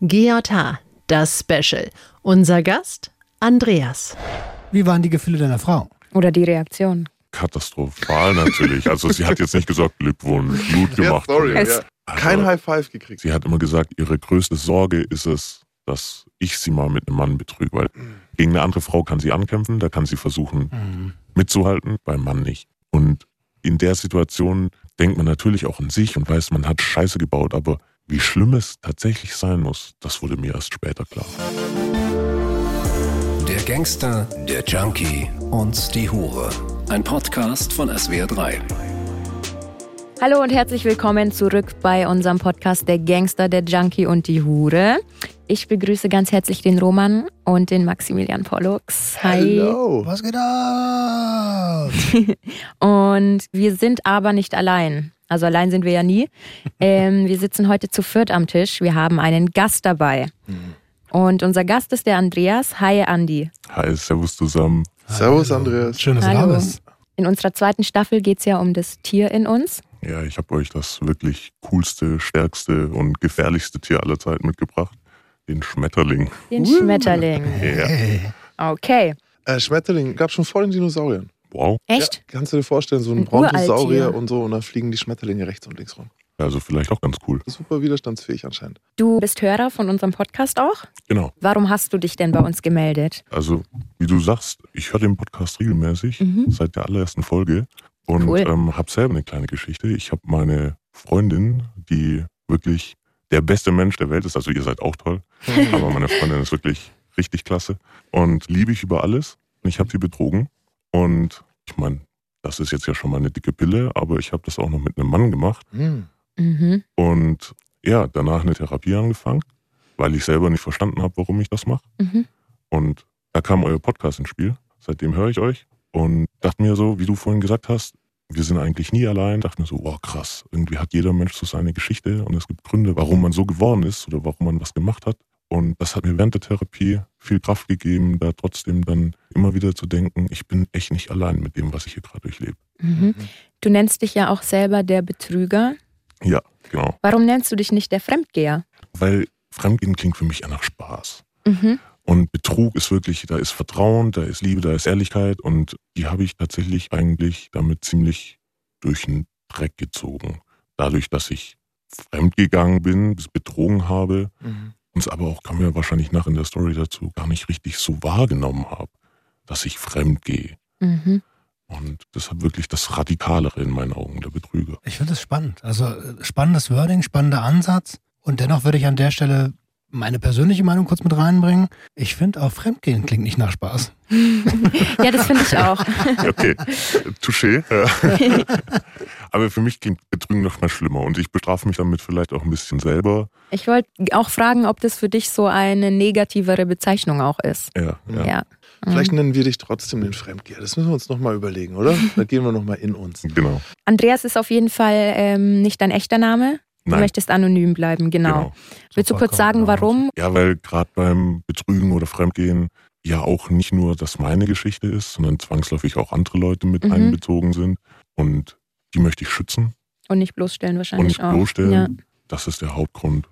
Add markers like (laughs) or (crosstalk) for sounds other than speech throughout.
GJH, das Special. Unser Gast Andreas. Wie waren die Gefühle deiner Frau? Oder die Reaktion? Katastrophal natürlich. Also sie hat jetzt nicht gesagt, Glückwunsch, gut gemacht. Ja, sorry, ja. Kein High Five gekriegt. Sie hat immer gesagt, ihre größte Sorge ist es, dass ich sie mal mit einem Mann betrüge, weil gegen eine andere Frau kann sie ankämpfen, da kann sie versuchen Mhm. mitzuhalten, beim Mann nicht. Und in der Situation denkt man natürlich auch an sich und weiß, man hat Scheiße gebaut, aber wie schlimm es tatsächlich sein muss, das wurde mir erst später klar. Der Gangster, der Junkie und die Hure. Ein Podcast von SWR3. Hallo und herzlich willkommen zurück bei unserem Podcast Der Gangster, der Junkie und die Hure. Ich begrüße ganz herzlich den Roman und den Maximilian Pollux. Hi. Hello. Was geht ab? (laughs) Und wir sind aber nicht allein. Also allein sind wir ja nie. (laughs) Ähm, wir sitzen heute zu viert am Tisch. Wir haben einen Gast dabei. Und unser Gast ist der Andreas. Hi, Andi. Hi, servus zusammen. Servus, Andreas. Schön, dass du da Hallo. bist. In unserer zweiten Staffel geht es ja um das Tier in uns. Ja, ich habe euch das wirklich coolste, stärkste und gefährlichste Tier aller Zeiten mitgebracht. Den Schmetterling. Den Schmetterling. (laughs) Ja. Okay. Äh, Schmetterling gab schon vor den Dinosauriern. Wow. Echt? Ja, kannst du dir vorstellen, so ein, Ein Brontosaurier und so, und dann fliegen die Schmetterlinge rechts und links rum. Also vielleicht auch ganz cool. Super widerstandsfähig anscheinend. Du bist Hörer von unserem Podcast auch. Genau. Warum hast du dich denn bei uns gemeldet? Also, wie du sagst, ich höre den Podcast regelmäßig Mhm. seit der allerersten Folge und Cool. ähm, habe selber eine kleine Geschichte. Ich habe meine Freundin, die wirklich der beste Mensch der Welt ist. Also ihr seid auch toll, (laughs) aber meine Freundin ist wirklich richtig klasse und liebe ich über alles. Und ich habe sie betrogen und ich meine, das ist jetzt ja schon mal eine dicke Pille, aber ich habe das auch noch mit einem Mann gemacht Hm. Mhm. und ja, danach eine Therapie angefangen, weil ich selber nicht verstanden habe, warum ich das mache. Mhm. Und da kam euer Podcast ins Spiel. Seitdem höre ich euch und dachte mir so, wie du vorhin gesagt hast, wir sind eigentlich nie allein. Dachte mir so, wow, krass. Irgendwie hat jeder Mensch so seine Geschichte und es gibt Gründe, warum man so geworden ist oder warum man was gemacht hat. Und das hat mir während der Therapie viel Kraft gegeben, da trotzdem dann immer wieder zu denken, ich bin echt nicht allein mit dem, was ich hier gerade durchlebe. Mhm. Du nennst dich ja auch selber der Betrüger. Ja, genau. Warum nennst du dich nicht der Fremdgeher? Weil Fremdgehen klingt für mich ja nach Spaß. Mhm. Und Betrug ist wirklich, da ist Vertrauen, da ist Liebe, da ist Ehrlichkeit und die habe ich tatsächlich eigentlich damit ziemlich durch den Dreck gezogen. Dadurch, dass ich fremdgegangen bin, betrogen habe Mhm. Und es aber auch, kommen wir wahrscheinlich nach in der Story dazu, gar nicht richtig so wahrgenommen habe, dass ich fremd gehe. Mhm. Und deshalb wirklich das Radikalere in meinen Augen, der Betrüger. Ich finde es spannend. Also äh, spannendes Wording, spannender Ansatz. Und dennoch würde ich an der Stelle meine persönliche Meinung kurz mit reinbringen. Ich finde auch Fremdgehen klingt nicht nach Spaß. (laughs) Ja, das finde ich auch. (laughs) Okay, touché. (laughs) Aber für mich klingt Betrügen noch mal schlimmer und ich bestrafe mich damit vielleicht auch ein bisschen selber. Ich wollte auch fragen, ob das für dich so eine negativere Bezeichnung auch ist. Ja, ja. Ja. Vielleicht nennen wir dich trotzdem den Fremdgeher. Das müssen wir uns nochmal überlegen, oder? Da gehen wir nochmal in uns. Genau. Andreas ist auf jeden Fall ähm, nicht dein echter Name. Du Nein, möchtest anonym bleiben, genau. Willst du kurz sagen, warum? Ja, weil gerade beim Betrügen oder Fremdgehen ja auch nicht nur das meine Geschichte ist, sondern zwangsläufig auch andere Leute mit Mhm. einbezogen sind. Und die möchte ich schützen Und nicht bloßstellen und wahrscheinlich nicht auch. bloßstellen. Ja. Das ist der Hauptgrund,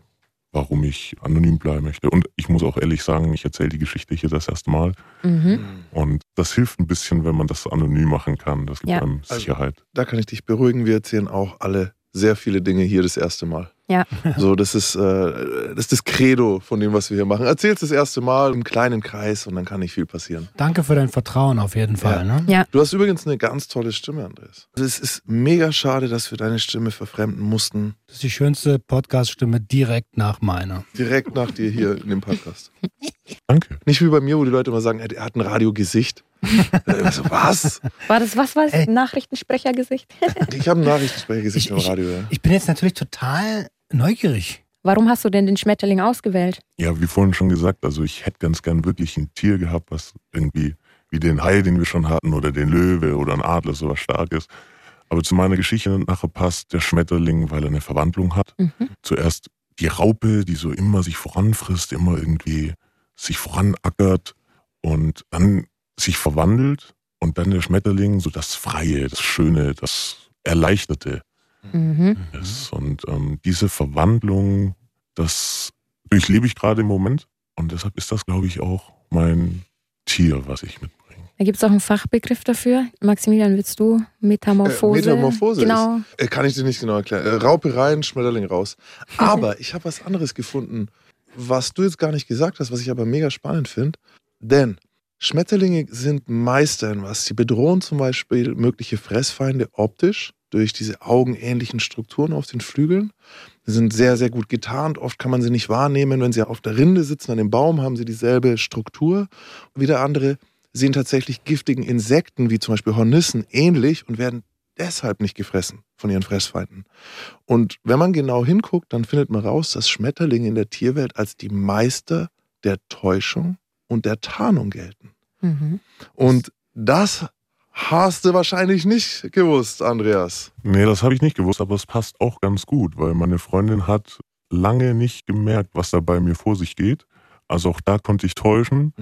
warum ich anonym bleiben möchte. Und ich muss auch ehrlich sagen, ich erzähle die Geschichte hier das erste Mal. Mhm. Und das hilft ein bisschen, wenn man das anonym machen kann. Das gibt Ja. einem Also- Sicherheit. Da kann ich dich beruhigen. Wir erzählen auch alle sehr viele Dinge hier das erste Mal. Ja. So, das ist, äh, das ist das Credo von dem, was wir hier machen. Erzähl's das erste Mal im kleinen Kreis und dann kann nicht viel passieren. Danke für dein Vertrauen auf jeden Fall. Ne? Ja. Du hast übrigens eine ganz tolle Stimme, Andreas. Also es ist mega schade, dass wir deine Stimme verfremden mussten. Das ist die schönste Podcast-Stimme direkt nach meiner. Direkt nach dir hier in dem Podcast. (laughs) Danke. Nicht wie bei mir, wo die Leute immer sagen, er hat ein Radiogesicht. Äh, so, was? War das, was war das? Ey. Nachrichtensprechergesicht? (laughs) Ich habe ein Nachrichtensprechergesicht Ich- im Radio. Ja. Ich bin jetzt natürlich total neugierig. Warum hast du denn den Schmetterling ausgewählt? Ja, wie vorhin schon gesagt, also ich hätte ganz gern wirklich ein Tier gehabt, was irgendwie wie den Hai, den wir schon hatten, oder den Löwe oder ein Adler, sowas Starkes. Aber zu meiner Geschichte nachher passt der Schmetterling, weil er eine Verwandlung hat. Mhm. Zuerst die Raupe, die so immer sich voranfrisst, immer irgendwie sich voranackert und dann sich verwandelt und dann der Schmetterling, so das Freie, das Schöne, das Erleichterte Mhm. ist. Und ähm, diese Verwandlung, das durchlebe ich gerade im Moment und deshalb ist das, glaube ich, auch mein Tier, was ich mitbringe. Da gibt es auch einen Fachbegriff dafür. Maximilian, willst du Metamorphose? Äh, Metamorphose Genau. Äh, kann ich dir nicht genau erklären. Äh, Raupe rein, Schmetterling raus. (laughs) Aber ich habe was anderes gefunden, was du jetzt gar nicht gesagt hast, was ich aber mega spannend finde. Denn Schmetterlinge sind Meister in was. Sie bedrohen zum Beispiel mögliche Fressfeinde optisch durch diese augenähnlichen Strukturen auf den Flügeln. Sie sind sehr, sehr gut getarnt. Oft kann man sie nicht wahrnehmen. Wenn sie auf der Rinde sitzen, an dem Baum, haben sie dieselbe Struktur. Wieder andere sehen tatsächlich giftigen Insekten, wie zum Beispiel Hornissen, ähnlich und werden deshalb nicht gefressen von ihren Fressfeinden. Und wenn man genau hinguckt, dann findet man raus, dass Schmetterlinge in der Tierwelt als die Meister der Täuschung und der Tarnung gelten. Mhm. Und das hast du wahrscheinlich nicht gewusst, Andreas. Nee, das habe ich nicht gewusst, aber es passt auch ganz gut, weil meine Freundin hat lange nicht gemerkt, was da bei mir vor sich geht. Also auch da konnte ich täuschen.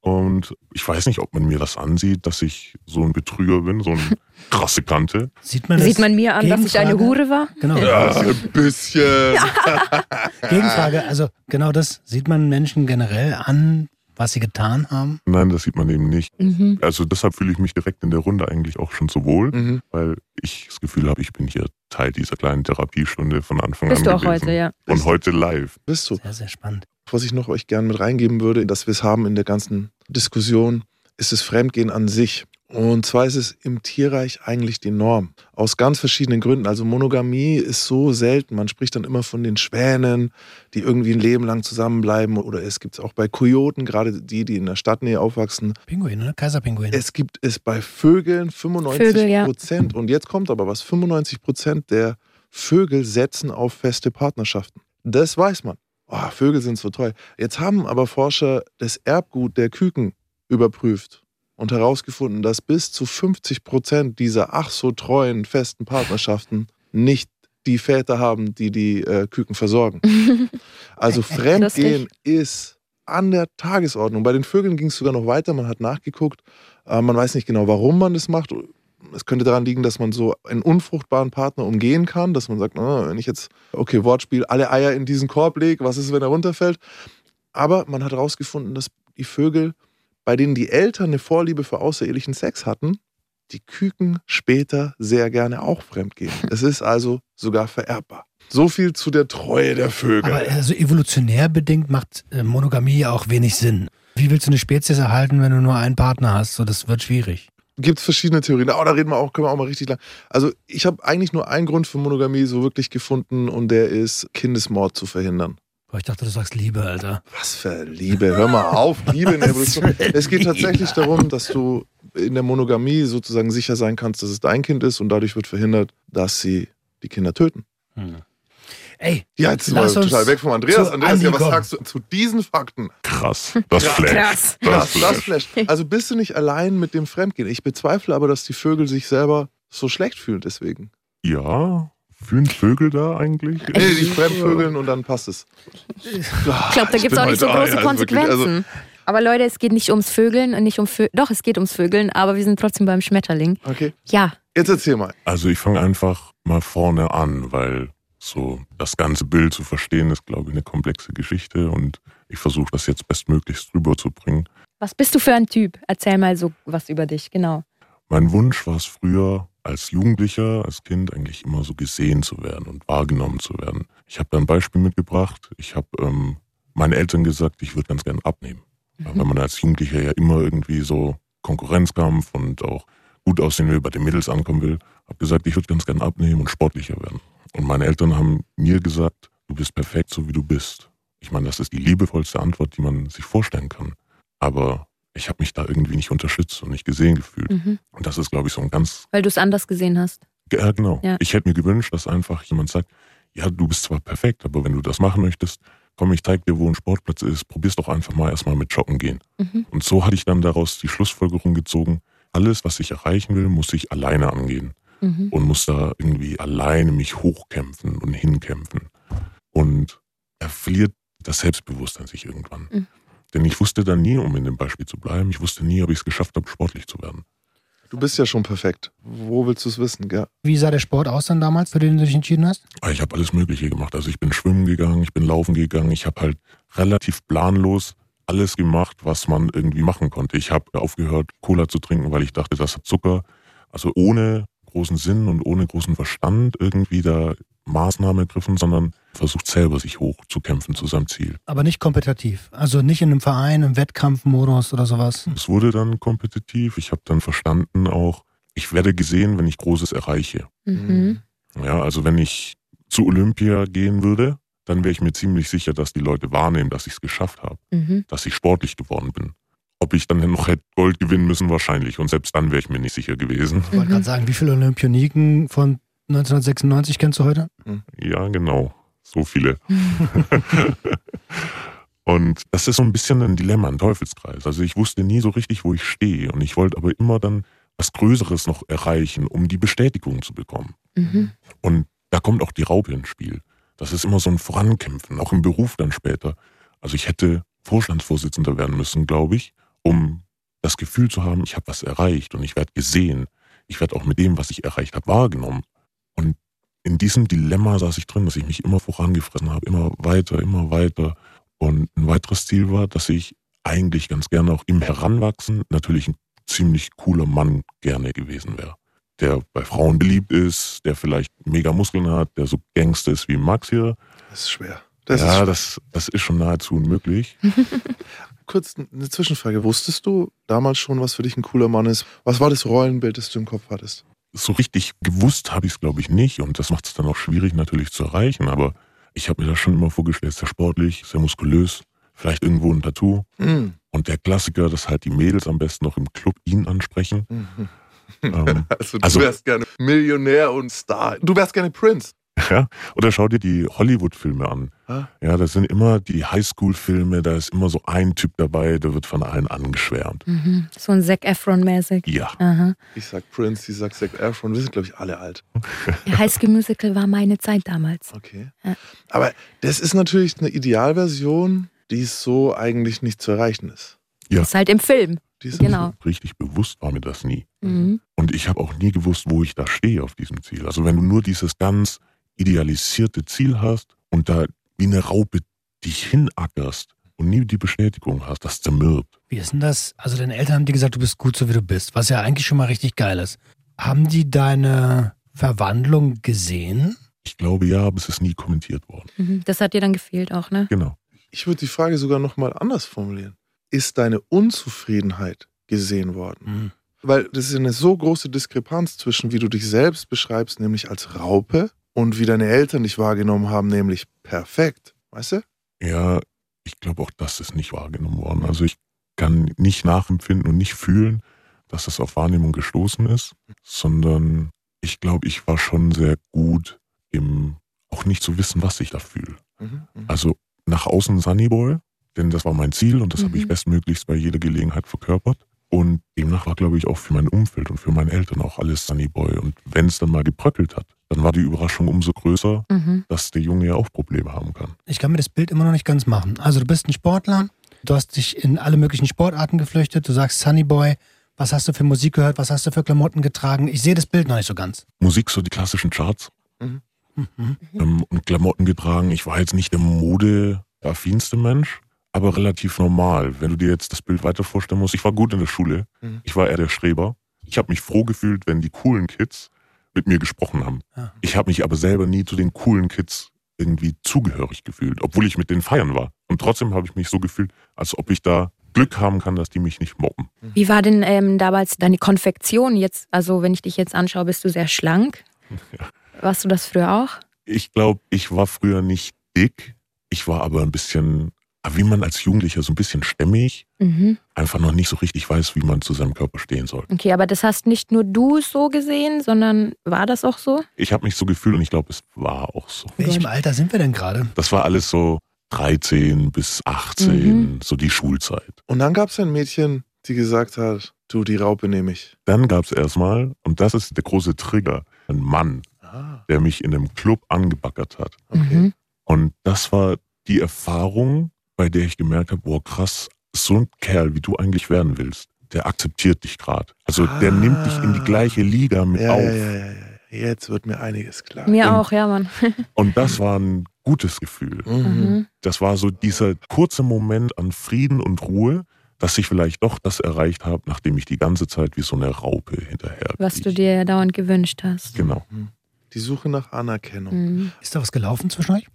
Und ich weiß nicht, ob man mir das ansieht, dass ich so ein Betrüger bin, so ein (laughs) krasse Kante. Sieht man? Sieht man mir an, dass ich eine? Hure war? Genau. Ja, ein bisschen. (laughs) Gegenfrage, also genau das sieht man Menschen generell an, was sie getan haben. Nein, das sieht man eben nicht. Mhm. Also deshalb fühle ich mich direkt in der Runde eigentlich auch schon so wohl, Mhm. weil ich das Gefühl habe, ich bin hier Teil dieser kleinen Therapiestunde von Anfang Bist an du auch gewesen. heute, ja. Und heute live. Bist du? Sehr, sehr spannend. Was ich noch euch gerne mit reingeben würde, dass wir es haben in der ganzen Diskussion, ist das Fremdgehen an sich. Und zwar ist es im Tierreich eigentlich die Norm. Aus ganz verschiedenen Gründen. Also Monogamie ist so selten. Man spricht dann immer von den Schwänen, die irgendwie ein Leben lang zusammenbleiben. Oder es gibt es auch bei Kojoten, gerade die, die in der Stadtnähe aufwachsen. Pinguin, ne? Kaiserpinguin. Es gibt es bei Vögeln 95 Vögel, ja. Prozent. Und jetzt kommt aber was. 95 Prozent der Vögel setzen auf feste Partnerschaften. Das weiß man. Oh, Vögel sind so toll. Jetzt haben aber Forscher das Erbgut der Küken überprüft und herausgefunden, dass bis zu 50 Prozent dieser ach so treuen festen Partnerschaften nicht die Väter haben, die die äh, Küken versorgen. (laughs) Also Fremdgehen ist an der Tagesordnung. Bei den Vögeln ging es sogar noch weiter. Man hat nachgeguckt. Äh, man weiß nicht genau, warum man das macht. Es könnte daran liegen, dass man so einen unfruchtbaren Partner umgehen kann, dass man sagt, ah, wenn ich jetzt, okay, Wortspiel, alle Eier in diesen Korb lege, was ist, wenn er runterfällt? Aber man hat herausgefunden, dass die Vögel, bei denen die Eltern eine Vorliebe für außerehelichen Sex hatten, die Küken später sehr gerne auch fremdgehen. (laughs) Es ist also sogar vererbbar. So viel zu der Treue der Vögel. Aber also evolutionär bedingt macht äh, Monogamie ja auch wenig Sinn. Wie willst du eine Spezies erhalten, wenn du nur einen Partner hast? So, das wird schwierig. gibt es verschiedene Theorien. Aber da reden wir auch, können wir auch mal richtig lang. Also ich habe eigentlich nur einen Grund für Monogamie so wirklich gefunden und der ist, Kindesmord zu verhindern. Boah, ich dachte, du sagst Liebe, Alter. Was für Liebe, hör mal auf, Liebe in der (laughs) Evolution. Es geht Liebe. tatsächlich darum, dass du in der Monogamie sozusagen sicher sein kannst, dass es dein Kind ist und dadurch wird verhindert, dass sie die Kinder töten. Hm. Ey, Ja, jetzt sind wir Lass uns total weg vom Andreas. Andreas, ja, was kommen. sagst du zu diesen Fakten? Krass. Das flasht. Krass. Das, das flasht. Also bist du nicht allein mit dem Fremdgehen. Ich bezweifle aber, dass die Vögel sich selber so schlecht fühlen deswegen. Ja, fühlen Vögel da eigentlich? Nee, die Fremdvögeln und dann passt es. Ich glaube, da gibt es auch nicht so große Konsequenzen. Also, aber Leute, es geht nicht ums Vögeln und nicht um Vö Doch, es geht ums Vögeln, aber wir sind trotzdem beim Schmetterling. okay, Ja, jetzt erzähl mal. Also ich fange einfach mal vorne an, weil so das ganze Bild zu verstehen ist, glaube ich, eine komplexe Geschichte und ich versuche das jetzt bestmöglichst rüberzubringen. was bist du für ein Typ? Erzähl mal so was über dich, genau. Mein Wunsch war es früher, als Jugendlicher, als Kind eigentlich immer so gesehen zu werden und wahrgenommen zu werden. Ich habe da ein Beispiel mitgebracht. Ich habe ähm, meinen Eltern gesagt, ich würde ganz gern abnehmen. Weil man als Jugendlicher ja immer irgendwie so Konkurrenzkampf und auch gut aussehen will, bei den Mädels ankommen will. Habe gesagt, ich würde ganz gern abnehmen und sportlicher werden. Und meine Eltern haben mir gesagt, du bist perfekt, so wie du bist. Ich meine, das ist die liebevollste Antwort, die man sich vorstellen kann. Aber ich habe mich da irgendwie nicht unterstützt und nicht gesehen gefühlt. Mhm. Und das ist, glaube ich, so ein ganz Weil du es anders gesehen hast. ja, genau. Ja. Ich hätte mir gewünscht, dass einfach jemand sagt, ja, du bist zwar perfekt, aber wenn du das machen möchtest, komm, ich zeig dir, wo ein Sportplatz ist, probier's doch einfach mal erstmal mit Joggen gehen. Mhm. Und so hatte ich dann daraus die Schlussfolgerung gezogen, alles, was ich erreichen will, muss ich alleine angehen Mhm. und muss da irgendwie alleine mich hochkämpfen und hinkämpfen. Und er verliert das Selbstbewusstsein sich irgendwann. Mhm. Denn ich wusste dann nie, um in dem Beispiel zu bleiben, ich wusste nie, ob ich es geschafft habe, sportlich zu werden. Du bist ja schon perfekt. Wo willst du es wissen? Ja. Wie sah der Sport aus dann damals, für den du dich entschieden hast? Ah, Ich habe alles Mögliche gemacht. Also ich bin schwimmen gegangen, ich bin laufen gegangen, ich habe halt relativ planlos alles gemacht, was man irgendwie machen konnte. Ich habe aufgehört, Cola zu trinken, weil ich dachte, das hat Zucker. Also ohne großen Sinn und ohne großen Verstand irgendwie da Maßnahmen ergriffen, sondern versucht selber sich hochzukämpfen zu seinem Ziel. Aber nicht kompetitiv. Also nicht in einem Verein, im Wettkampfmodus oder sowas. Es wurde dann kompetitiv. Ich habe dann verstanden auch, ich werde gesehen, wenn ich Großes erreiche. Mhm. Ja, also wenn ich zu Olympia gehen würde, dann wäre ich mir ziemlich sicher, dass die Leute wahrnehmen, dass ich es geschafft habe, Mhm. dass ich sportlich geworden bin. Ob ich dann noch hätte Gold gewinnen müssen, wahrscheinlich. Und selbst dann wäre ich mir nicht sicher gewesen. Ich wollte gerade sagen, wie viele Olympioniken von 1996 kennst du heute? Ja, genau. So viele. (laughs) Und das ist so ein bisschen ein Dilemma, ein Teufelskreis. Also ich wusste nie so richtig, wo ich stehe. Und ich wollte aber immer dann was Größeres noch erreichen, um die Bestätigung zu bekommen. Mhm. Und da kommt auch die Raupe ins Spiel. Das ist immer so ein Vorankämpfen, auch im Beruf dann später. Also ich hätte Vorstandsvorsitzender werden müssen, glaube ich, um das Gefühl zu haben, ich habe was erreicht und ich werde gesehen. Ich werde auch mit dem, was ich erreicht habe, wahrgenommen. Und in diesem Dilemma saß ich drin, dass ich mich immer vorangefressen habe, immer weiter, immer weiter. Und ein weiteres Ziel war, dass ich eigentlich ganz gerne auch im Heranwachsen natürlich ein ziemlich cooler Mann gerne gewesen wäre. Der bei Frauen beliebt ist, der vielleicht mega Muskeln hat, der so Gangster ist wie Max hier. Das ist schwer. Das ja, ist das, das ist schon nahezu unmöglich. (laughs) kurz eine Zwischenfrage. Wusstest du damals schon, was für dich ein cooler Mann ist? Was war das Rollenbild, das du im Kopf hattest? So richtig gewusst habe ich es, glaube ich, nicht. Und das macht es dann auch schwierig natürlich zu erreichen. Aber ich habe mir das schon immer vorgestellt, sehr sportlich, sehr muskulös, vielleicht irgendwo ein Tattoo. Mhm. Und der Klassiker, dass halt die Mädels am besten noch im Club ihn ansprechen. Mhm. Ähm, (laughs) Also du Also- wärst gerne Millionär und Star. Du wärst gerne Prince. Ja, oder schau dir die Hollywood-Filme an. Ah. Ja, das sind immer die Highschool-Filme, da ist immer so ein Typ dabei, der wird von allen angeschwärmt. Mhm. So ein Zac Efron-mäßig. Ja, Aha. Ich sag Prince, sie sagt Zac Efron. Wir sind, glaube ich, alle alt. Ja, High School Musical war meine Zeit damals. Okay. Ja. Aber das ist natürlich eine Idealversion, die so eigentlich nicht zu erreichen ist. Ja. Ist halt im Film. Die ist Genau. richtig bewusst war mir das nie. Mhm. Und ich habe auch nie gewusst, wo ich da stehe auf diesem Ziel. Also wenn du nur dieses ganz idealisierte Ziel hast und da wie eine Raupe dich hinackerst und nie die Bestätigung hast, das zermürbt. Wie ist denn das? Also deine Eltern haben dir gesagt, du bist gut so wie du bist, was ja eigentlich schon mal richtig geil ist. Haben die deine Verwandlung gesehen? Ich glaube ja, aber es ist nie kommentiert worden. Mhm. Das hat dir dann gefehlt auch, ne? Genau. Ich würde die Frage sogar nochmal anders formulieren. Ist deine Unzufriedenheit gesehen worden? Hm. Weil das ist eine so große Diskrepanz zwischen, wie du dich selbst beschreibst, nämlich als Raupe, und wie deine Eltern dich wahrgenommen haben, nämlich perfekt. Weißt du? Ja, ich glaube auch das ist nicht wahrgenommen worden. Also ich kann nicht nachempfinden und nicht fühlen, dass das auf Wahrnehmung gestoßen ist, sondern ich glaube, ich war schon sehr gut im auch nicht zu wissen, was ich da fühle. Mhm. mhm. Also nach außen Sunnyboy, denn das war mein Ziel und das habe ich Mhm. bestmöglichst bei jeder Gelegenheit verkörpert. Und demnach war, glaube ich, auch für mein Umfeld und für meine Eltern auch alles Sunnyboy. Und wenn es dann mal gebröckelt hat, dann war die Überraschung umso größer, Mhm. dass der Junge ja auch Probleme haben kann. Ich kann mir das Bild immer noch nicht ganz machen. Also du bist ein Sportler, du hast dich in alle möglichen Sportarten geflüchtet, du sagst Sunny Boy, was hast du für Musik gehört, was hast du für Klamotten getragen? Ich sehe das Bild noch nicht so ganz. Musik, so die klassischen Charts Mhm. ähm, und Klamotten getragen. Ich war jetzt nicht der modeaffinste Mensch, aber relativ normal. Wenn du dir jetzt das Bild weiter vorstellen musst, ich war gut in der Schule, Mhm. ich war eher der Streber. Ich habe mich froh gefühlt, wenn die coolen Kids mit mir gesprochen haben. Ja. Ich habe mich aber selber nie zu den coolen Kids irgendwie zugehörig gefühlt, obwohl ich mit denen feiern war. Und trotzdem habe ich mich so gefühlt, als ob ich da Glück haben kann, dass die mich nicht mobben. Wie war denn ähm, damals deine Konfektion jetzt? Also, wenn ich dich jetzt anschaue, bist du sehr schlank. (laughs) Warst du das früher auch? Ich glaube, ich war früher nicht dick. Ich war aber ein bisschen, wie man als Jugendlicher so ein bisschen stämmig, Mhm. einfach noch nicht so richtig weiß, wie man zu seinem Körper stehen soll. Okay, aber das hast nicht nur du so gesehen, sondern war das auch so? Ich habe mich so gefühlt und ich glaube, es war auch so. In welchem Alter sind wir denn gerade? Das war alles so 13 bis 18, Mhm. so die Schulzeit. Und dann gab es ein Mädchen, die gesagt hat, du, die Raupe nehme ich. Dann gab es erstmal, und das ist der große Trigger, einen Mann, Ah, der mich in einem Club angebaggert hat. okay. Mhm. Und das war die Erfahrung, bei der ich gemerkt habe, boah krass, so ein Kerl, wie du eigentlich werden willst, der akzeptiert dich gerade. Also der nimmt dich in die gleiche Liga mit Ja, auf. ja, ja, ja, ja. Jetzt wird mir einiges klar. Mir Und- auch, ja, Mann. (laughs) Und das war ein gutes Gefühl. Mhm. Mhm. Das war so dieser kurze Moment an Frieden und Ruhe, dass ich vielleicht doch das erreicht habe, nachdem ich die ganze Zeit wie so eine Raupe hinterher. Was du dir ja dauernd gewünscht hast. Genau. Die Suche nach Anerkennung. Mhm. Ist da was gelaufen zwischen euch?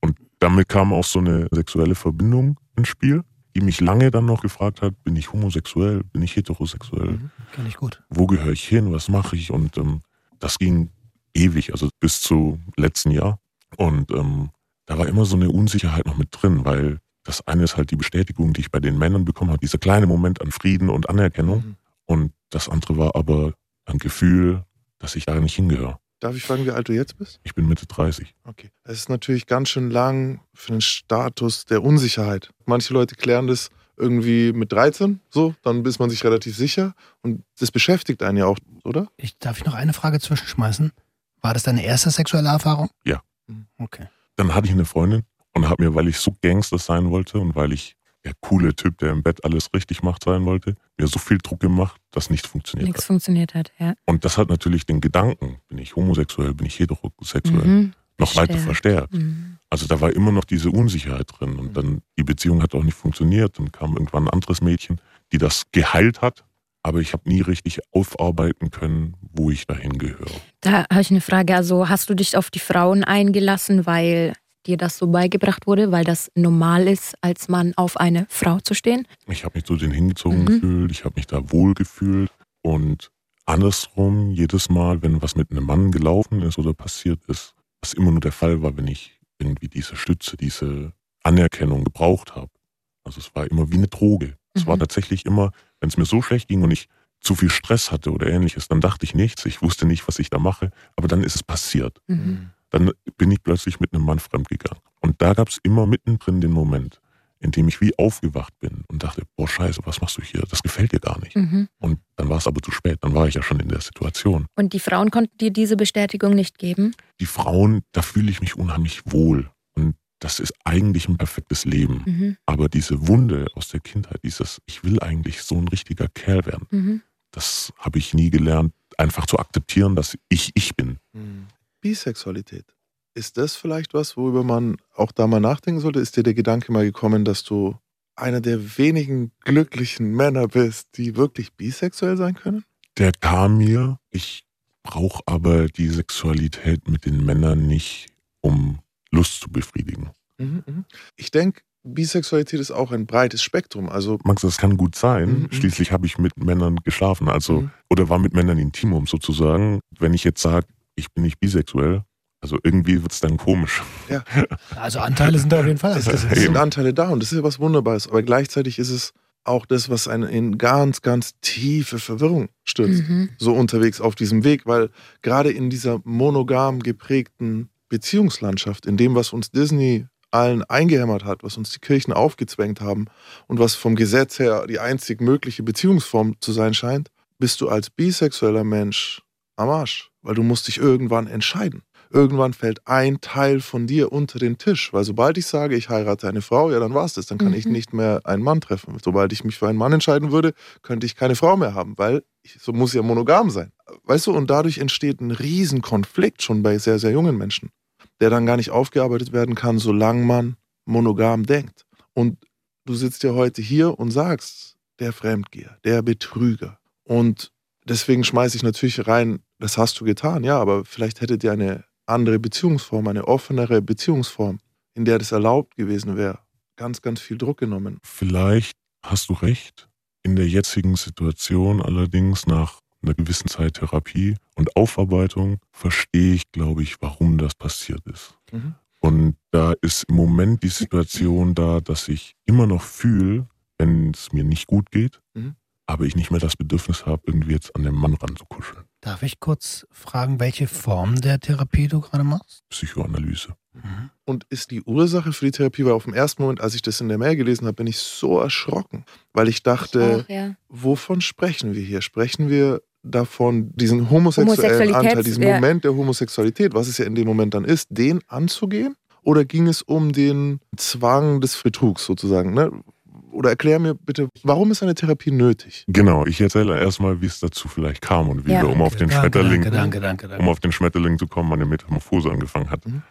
Und damit kam auch so eine sexuelle Verbindung ins Spiel, die mich lange dann noch gefragt hat, bin ich homosexuell, bin ich heterosexuell, Mhm. Kenn ich gut. wo gehöre ich hin, was mache ich? Und ähm, das ging ewig, also bis zu letzten Jahr. Und ähm, da war immer so eine Unsicherheit noch mit drin, weil das eine ist halt die Bestätigung, die ich bei den Männern bekommen habe, dieser kleine Moment an Frieden und Anerkennung. Mhm. Und das andere war aber ein Gefühl, dass ich da nicht hingehöre. Darf ich fragen, wie alt du jetzt bist? Ich bin Mitte 30. Okay. Es ist natürlich ganz schön lang für den Status der Unsicherheit. Manche Leute klären das irgendwie mit 13, so, dann ist man sich relativ sicher. Und das beschäftigt einen ja auch, oder? Ich, darf ich noch eine Frage zwischenschmeißen? War das deine erste sexuelle Erfahrung? Ja. Okay. Dann hatte ich eine Freundin und habe mir, weil ich so Gangster sein wollte und weil ich der coole Typ, der im Bett alles richtig macht, sein wollte, mir so viel Druck gemacht, dass nichts funktioniert Nichts hat. funktioniert hat, ja. Und das hat natürlich den Gedanken, bin ich homosexuell, bin ich heterosexuell, Mhm. noch weiter Verstärkt. verstärkt. Mhm. Also da war immer noch diese Unsicherheit drin und dann die Beziehung hat auch nicht funktioniert. Dann kam irgendwann ein anderes Mädchen, die das geheilt hat, aber ich habe nie richtig aufarbeiten können, wo ich dahin gehöre. Da habe ich eine Frage. Also hast du dich auf die Frauen eingelassen, weil dir das so beigebracht wurde, weil das normal ist, als Mann auf eine Frau zu stehen? Ich habe mich zu denen hingezogen Mhm. gefühlt, ich habe mich da wohl gefühlt und andersrum, jedes Mal, wenn was mit einem Mann gelaufen ist oder passiert ist, was immer nur der Fall war, wenn ich irgendwie diese Stütze, diese Anerkennung gebraucht habe. Also es war immer wie eine Droge. Es Mhm. war tatsächlich immer, wenn es mir so schlecht ging und ich zu viel Stress hatte oder ähnliches, dann dachte ich nichts, ich wusste nicht, was ich da mache, aber dann ist es passiert. Mhm. Dann bin ich plötzlich mit einem Mann fremdgegangen. Und da gab es immer mittendrin den Moment, in dem ich wie aufgewacht bin und dachte, boah scheiße, was machst du hier? Das gefällt dir gar nicht. Mhm. Und dann war es aber zu spät, dann war ich ja schon in der Situation. Und die Frauen konnten dir diese Bestätigung nicht geben? Die Frauen, da fühle ich mich unheimlich wohl. Und das ist eigentlich ein perfektes Leben. Mhm. Aber diese Wunde aus der Kindheit, dieses, ich will eigentlich so ein richtiger Kerl werden, Mhm. das habe ich nie gelernt, einfach zu akzeptieren, dass ich ich bin. Bisexualität. Ist das vielleicht was, worüber man auch da mal nachdenken sollte? Ist dir der Gedanke mal gekommen, dass du einer der wenigen glücklichen Männer bist, die wirklich bisexuell sein können? Der kam mir, ich brauche aber die Sexualität mit den Männern nicht, um Lust zu befriedigen. Mhm, mhm. Ich denke, Bisexualität ist auch ein breites Spektrum. Also Max, das kann gut sein. Mhm, mhm. Schließlich habe ich mit Männern geschlafen, also Mhm. oder war mit Männern intimum sozusagen. Wenn ich jetzt sage, ich bin nicht bisexuell, also irgendwie wird es dann komisch. (laughs) Also Anteile sind da auf jeden Fall. es, (laughs) sind Anteile da und das ist ja was Wunderbares. Aber gleichzeitig ist es auch das, was einen in ganz, ganz tiefe Verwirrung stürzt. Mhm. so unterwegs auf diesem Weg, weil gerade in dieser monogam geprägten Beziehungslandschaft, in dem, was uns Disney allen eingehämmert hat, was uns die Kirchen aufgezwängt haben und was vom Gesetz her die einzig mögliche Beziehungsform zu sein scheint, bist du als bisexueller Mensch am Arsch, weil du musst dich irgendwann entscheiden. Irgendwann fällt ein Teil von dir unter den Tisch, weil sobald ich sage, ich heirate eine Frau, ja, dann war es das, dann kann ich Mhm. nicht mehr einen Mann treffen. Sobald ich mich für einen Mann entscheiden würde, könnte ich keine Frau mehr haben, weil ich, so muss ja monogam sein. Weißt du, und dadurch entsteht ein Riesenkonflikt schon bei sehr, sehr jungen Menschen, der dann gar nicht aufgearbeitet werden kann, solange man monogam denkt. Und du sitzt ja heute hier und sagst, der Fremdgeher, der Betrüger. Und deswegen schmeiße ich natürlich rein, das hast du getan, ja, aber vielleicht hättet ihr eine andere Beziehungsform, eine offenere Beziehungsform, in der das erlaubt gewesen wäre, ganz, ganz viel Druck genommen. Vielleicht hast du recht. In der jetzigen Situation allerdings nach einer gewissen Zeit Therapie und Aufarbeitung verstehe ich, glaube ich, warum das passiert ist. Mhm. Und da ist im Moment die Situation da, dass ich immer noch fühle, wenn es mir nicht gut geht, Mhm. aber ich nicht mehr das Bedürfnis habe, irgendwie jetzt an den Mann ranzukuscheln. Darf ich kurz fragen, welche Form der Therapie du gerade machst? Psychoanalyse. Mhm. Und ist die Ursache für die Therapie, weil auf dem ersten Moment, als ich das in der Mail gelesen habe, bin ich so erschrocken, weil ich dachte, Auch, ja. wovon sprechen wir hier? Sprechen wir davon, diesen homosexuellen Anteil, diesen ja. Moment der Homosexualität, was es ja in dem Moment dann ist, den anzugehen? Oder ging es um den Zwang des Betrugs sozusagen? Ne? Oder erklär mir bitte, warum ist eine Therapie nötig? Genau, ich erzähle erstmal, wie es dazu vielleicht kam und wie Ja. wir, um auf den danke, Schmetterling, danke, danke, danke, danke. um auf den Schmetterling zu kommen, meine Metamorphose angefangen hat. Mhm.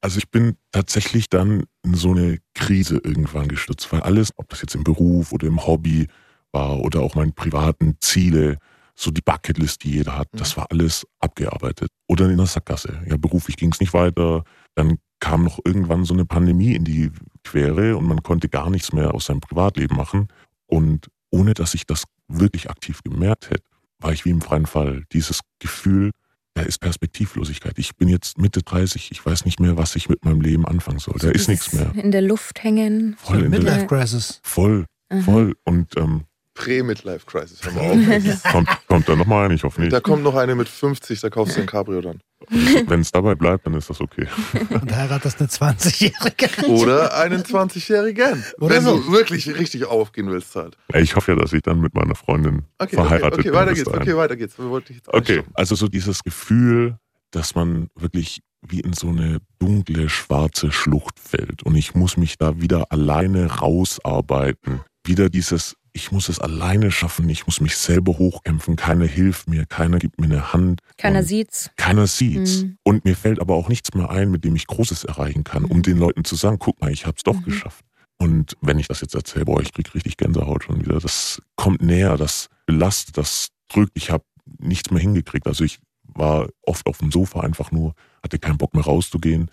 Also ich bin tatsächlich dann in so eine Krise irgendwann gestürzt, weil alles, ob das jetzt im Beruf oder im Hobby war oder auch meine privaten Ziele, so die Bucketlist, die jeder hat, Mhm. das war alles abgearbeitet. Oder in der Sackgasse. Ja, beruflich ging es nicht weiter. Dann kam noch irgendwann so eine Pandemie in die Quere und man konnte gar nichts mehr aus seinem Privatleben machen. Und ohne dass ich das wirklich aktiv gemerkt hätte, war ich wie im freien Fall. Dieses Gefühl, da ist Perspektivlosigkeit. Ich bin jetzt Mitte 30, ich weiß nicht mehr, was ich mit meinem Leben anfangen soll. Da ist nichts mehr. In der Luft hängen. Voll in der Midlife Crisis. Voll, Mhm. voll. Und ähm, Prä-Midlife-Crisis, hör mal (laughs) auf. kommt, kommt da nochmal ein, ich hoffe nicht. da kommt noch eine mit 50, da kaufst du ein Cabrio dann. (laughs) Wenn es dabei bleibt, dann ist das okay. (laughs) Und heiratest eine 20-Jährige. Oder einen 20-Jährigen. Oder Wenn so. du wirklich richtig aufgehen willst halt. Ich hoffe ja, dass ich dann mit meiner Freundin Okay, okay, verheiratet okay, bin. weiter geht's, okay, weiter geht's. Wir wollten dich jetzt Okay, also so dieses Gefühl, dass man wirklich wie in so eine dunkle, schwarze Schlucht fällt und ich muss mich da wieder alleine rausarbeiten. Wieder dieses, ich muss es alleine schaffen, ich muss mich selber hochkämpfen, keiner hilft mir, keiner gibt mir eine Hand. Keiner sieht's. Keiner sieht's. Mhm. Und mir fällt aber auch nichts mehr ein, mit dem ich Großes erreichen kann, um Mhm. den Leuten zu sagen, guck mal, ich hab's doch Mhm. geschafft. Und wenn ich das jetzt erzähle, boah, ich krieg richtig Gänsehaut schon wieder. Das kommt näher, das belastet, das drückt. Ich habe nichts mehr hingekriegt. Also ich war oft auf dem Sofa einfach nur, hatte keinen Bock mehr rauszugehen,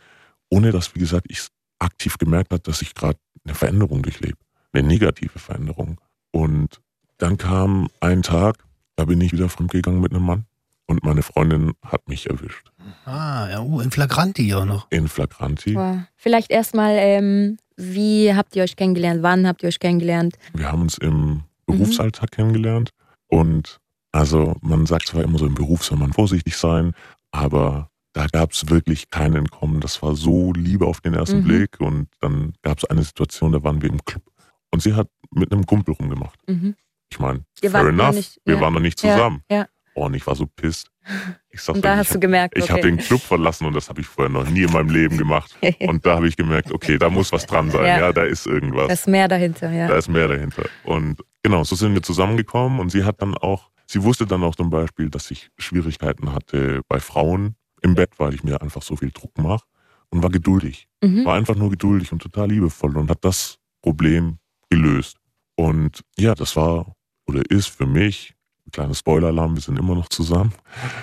ohne dass, wie gesagt, ich aktiv gemerkt habe, dass ich gerade eine Veränderung durchlebe, eine negative Veränderung. Und dann kam ein Tag, da bin ich wieder fremdgegangen mit einem Mann und meine Freundin hat mich erwischt. Ah, ja, uh, in Flagranti auch noch. In Flagranti. Wow. Vielleicht erstmal, ähm, wie habt ihr euch kennengelernt? Wann habt ihr euch kennengelernt? Wir haben uns im Berufsalltag kennengelernt und also man sagt zwar immer so, im Beruf soll man vorsichtig sein, aber da gab es wirklich kein Entkommen. Das war so Liebe auf den ersten Mhm. Blick und dann gab es eine Situation, da waren wir im Club und sie hat mit einem Kumpel rumgemacht. Mhm. Ich meine, fair enough, nicht- wir ja. waren noch nicht zusammen. Ja. Oh, und ich war so pisst. Ich sag Und da euch, hast ich du gemerkt, Ich okay. habe den Club verlassen und das habe ich vorher noch nie in meinem Leben gemacht. (laughs) Und da habe ich gemerkt, okay, da muss was dran sein. Ja. Ja, da ist irgendwas. Da ist mehr dahinter, ja. Da ist mehr dahinter. Und genau, so sind wir zusammengekommen und sie hat dann auch, sie wusste dann auch zum Beispiel, dass ich Schwierigkeiten hatte bei Frauen im Bett, weil ich mir einfach so viel Druck mache und war geduldig. Mhm. War einfach nur geduldig und total liebevoll und hat das Problem gelöst. Und ja, das war oder ist für mich, kleiner Spoiler-Alarm, wir sind immer noch zusammen.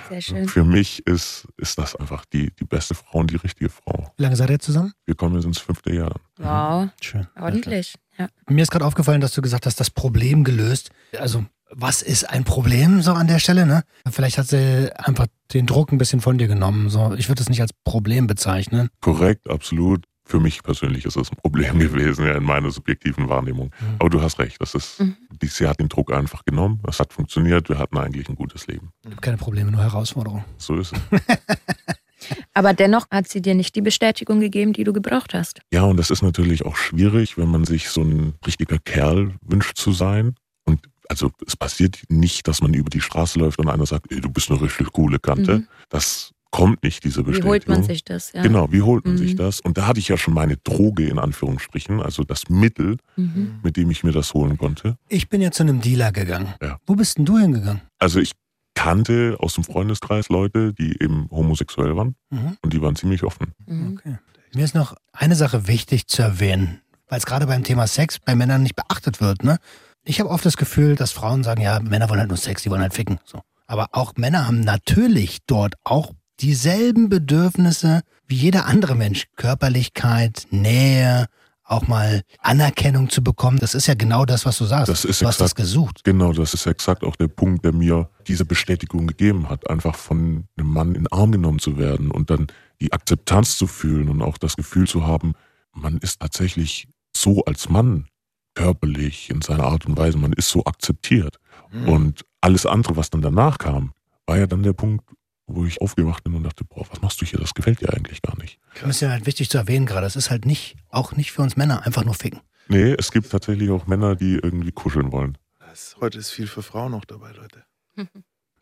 Sehr schön. Für mich ist, ist das einfach die, die beste Frau und die richtige Frau. Wie lange seid ihr zusammen? Wir kommen jetzt ins fünfte Jahr. Wow, Schön. ordentlich. Ja. Mir ist gerade aufgefallen, dass du gesagt hast, das Problem gelöst. Also, was ist ein Problem so an der Stelle, ne? Vielleicht hat sie einfach den Druck ein bisschen von dir genommen. So, ich würde es nicht als Problem bezeichnen. Korrekt, absolut. Für mich persönlich ist es ein Problem (laughs) gewesen, ja, in meiner subjektiven Wahrnehmung. Mhm. Aber du hast recht, das ist, Mhm. die, sie hat den Druck einfach genommen, es hat funktioniert, wir hatten eigentlich ein gutes Leben. Es gibt keine Probleme, nur Herausforderungen. So ist es. (laughs) Aber dennoch hat sie dir nicht die Bestätigung gegeben, die du gebraucht hast. ja, und das ist natürlich auch schwierig, wenn man sich so ein richtiger Kerl wünscht zu sein. Und also es passiert nicht, dass man über die Straße läuft und einer sagt, ey, du bist eine richtig coole Kante. Mhm. Das kommt nicht, diese Wie Bestätigung. holt man sich das? Ja. Genau, wie holt man Mhm. sich das? Und da hatte ich ja schon meine Droge in Anführungsstrichen, also das Mittel, Mhm. mit dem ich mir das holen konnte. Ich bin ja zu einem Dealer gegangen. Ja. Wo bist denn du hingegangen? Also ich kannte aus dem Freundeskreis Leute, die eben homosexuell waren Mhm. und die waren ziemlich offen. Mhm. Okay. Mir ist noch eine Sache wichtig zu erwähnen, weil es gerade beim Thema Sex bei Männern nicht beachtet wird. Ne? Ich habe oft das Gefühl, dass Frauen sagen, ja, Männer wollen halt nur Sex, die wollen halt ficken. So. Aber auch Männer haben natürlich dort auch dieselben Bedürfnisse wie jeder andere Mensch. Körperlichkeit, Nähe, auch mal Anerkennung zu bekommen. Das ist ja genau das, was du sagst. Das ist du hast das exakt- gesucht. Genau, das ist exakt auch der Punkt, der mir diese Bestätigung gegeben hat, einfach von einem Mann in den Arm genommen zu werden und dann die Akzeptanz zu fühlen und auch das Gefühl zu haben, man ist tatsächlich so als Mann körperlich in seiner Art und Weise, man ist so akzeptiert. Mhm. Und alles andere, was dann danach kam, war ja dann der Punkt, wo ich aufgewacht bin und dachte, boah, was machst du hier? Das gefällt dir eigentlich gar nicht. Das ist ja halt wichtig zu erwähnen gerade. Es ist halt nicht, auch nicht für uns Männer, einfach nur ficken. Nee, es gibt tatsächlich auch Männer, die irgendwie kuscheln wollen. Das, heute ist viel für Frauen noch dabei, Leute. (laughs)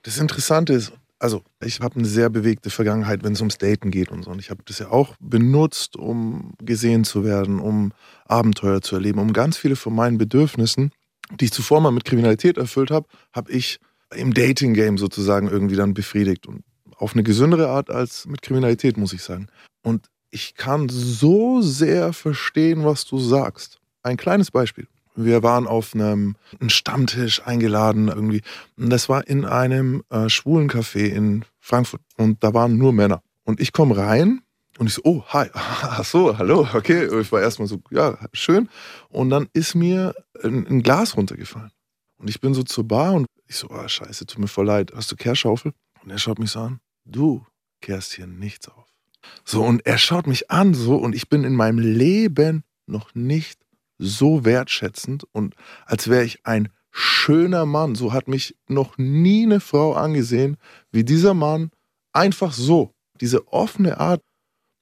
Das Interessante ist, also ich habe eine sehr bewegte Vergangenheit, wenn es ums Daten geht und so. Und ich habe das ja auch benutzt, um gesehen zu werden, um Abenteuer zu erleben, um ganz viele von meinen Bedürfnissen, die ich zuvor mal mit Kriminalität erfüllt habe, habe ich im Dating-Game sozusagen irgendwie dann befriedigt. Und auf eine gesündere Art als mit Kriminalität, muss ich sagen. Und ich kann so sehr verstehen, was du sagst. Ein kleines Beispiel. Wir waren auf einem, einem Stammtisch eingeladen irgendwie. Und das war in einem äh, schwulen Café in Frankfurt. Und da waren nur Männer. Und ich komme rein und ich so, oh, hi. (laughs) Ach so, hallo, okay. Ich war erstmal so, ja, schön. Und dann ist mir ein, ein Glas runtergefallen. Und ich bin so zur Bar und ich so, oh, scheiße, tut mir voll leid. Hast du Kehrschaufel? Und er schaut mich so an. Du kehrst hier nichts auf. So, und er schaut mich an so und ich bin in meinem Leben noch nicht so wertschätzend und als wäre ich ein schöner Mann. So hat mich noch nie eine Frau angesehen wie dieser Mann. Einfach so. Diese offene Art.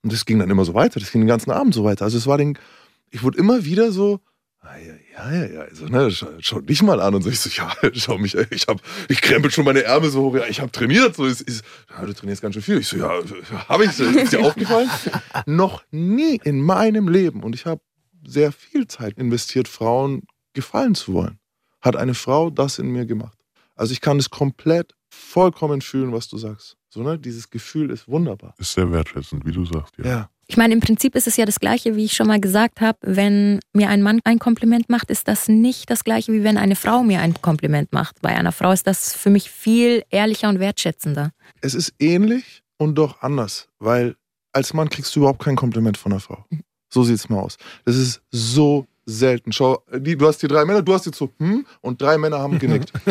Und das ging dann immer so weiter. Das ging den ganzen Abend so weiter. Also es war den, ich wurde immer wieder so, ah, ja, ja, ja, ja, also, ne, schau, schau dich mal an und so. Ich so, ja, schau mich, ich hab, ich krempel schon meine Ärmel so hoch, ja, ich habe trainiert. So, ist, ist, ja, du trainierst ganz schön viel. Ich so, ja, habe ich, ist dir aufgefallen? (laughs) Noch nie in meinem Leben. Und ich habe sehr viel Zeit investiert, Frauen gefallen zu wollen. Hat eine Frau das in mir gemacht. Also ich kann es komplett, vollkommen fühlen, was du sagst. So, ne? Dieses Gefühl ist wunderbar. Ist sehr wertschätzend, wie du sagst, ja. Ja. Ich meine, im Prinzip ist es ja das Gleiche, wie ich schon mal gesagt habe. Wenn mir ein Mann ein Kompliment macht, ist das nicht das Gleiche, wie wenn eine Frau mir ein Kompliment macht. Bei einer Frau ist das für mich viel ehrlicher und wertschätzender. Es ist ähnlich und doch anders, weil als Mann kriegst du überhaupt kein Kompliment von einer Frau. So sieht es mal aus. Das ist so selten. Schau, die, du hast hier drei Männer, du hast jetzt so, hm, und drei Männer haben genickt. (laughs)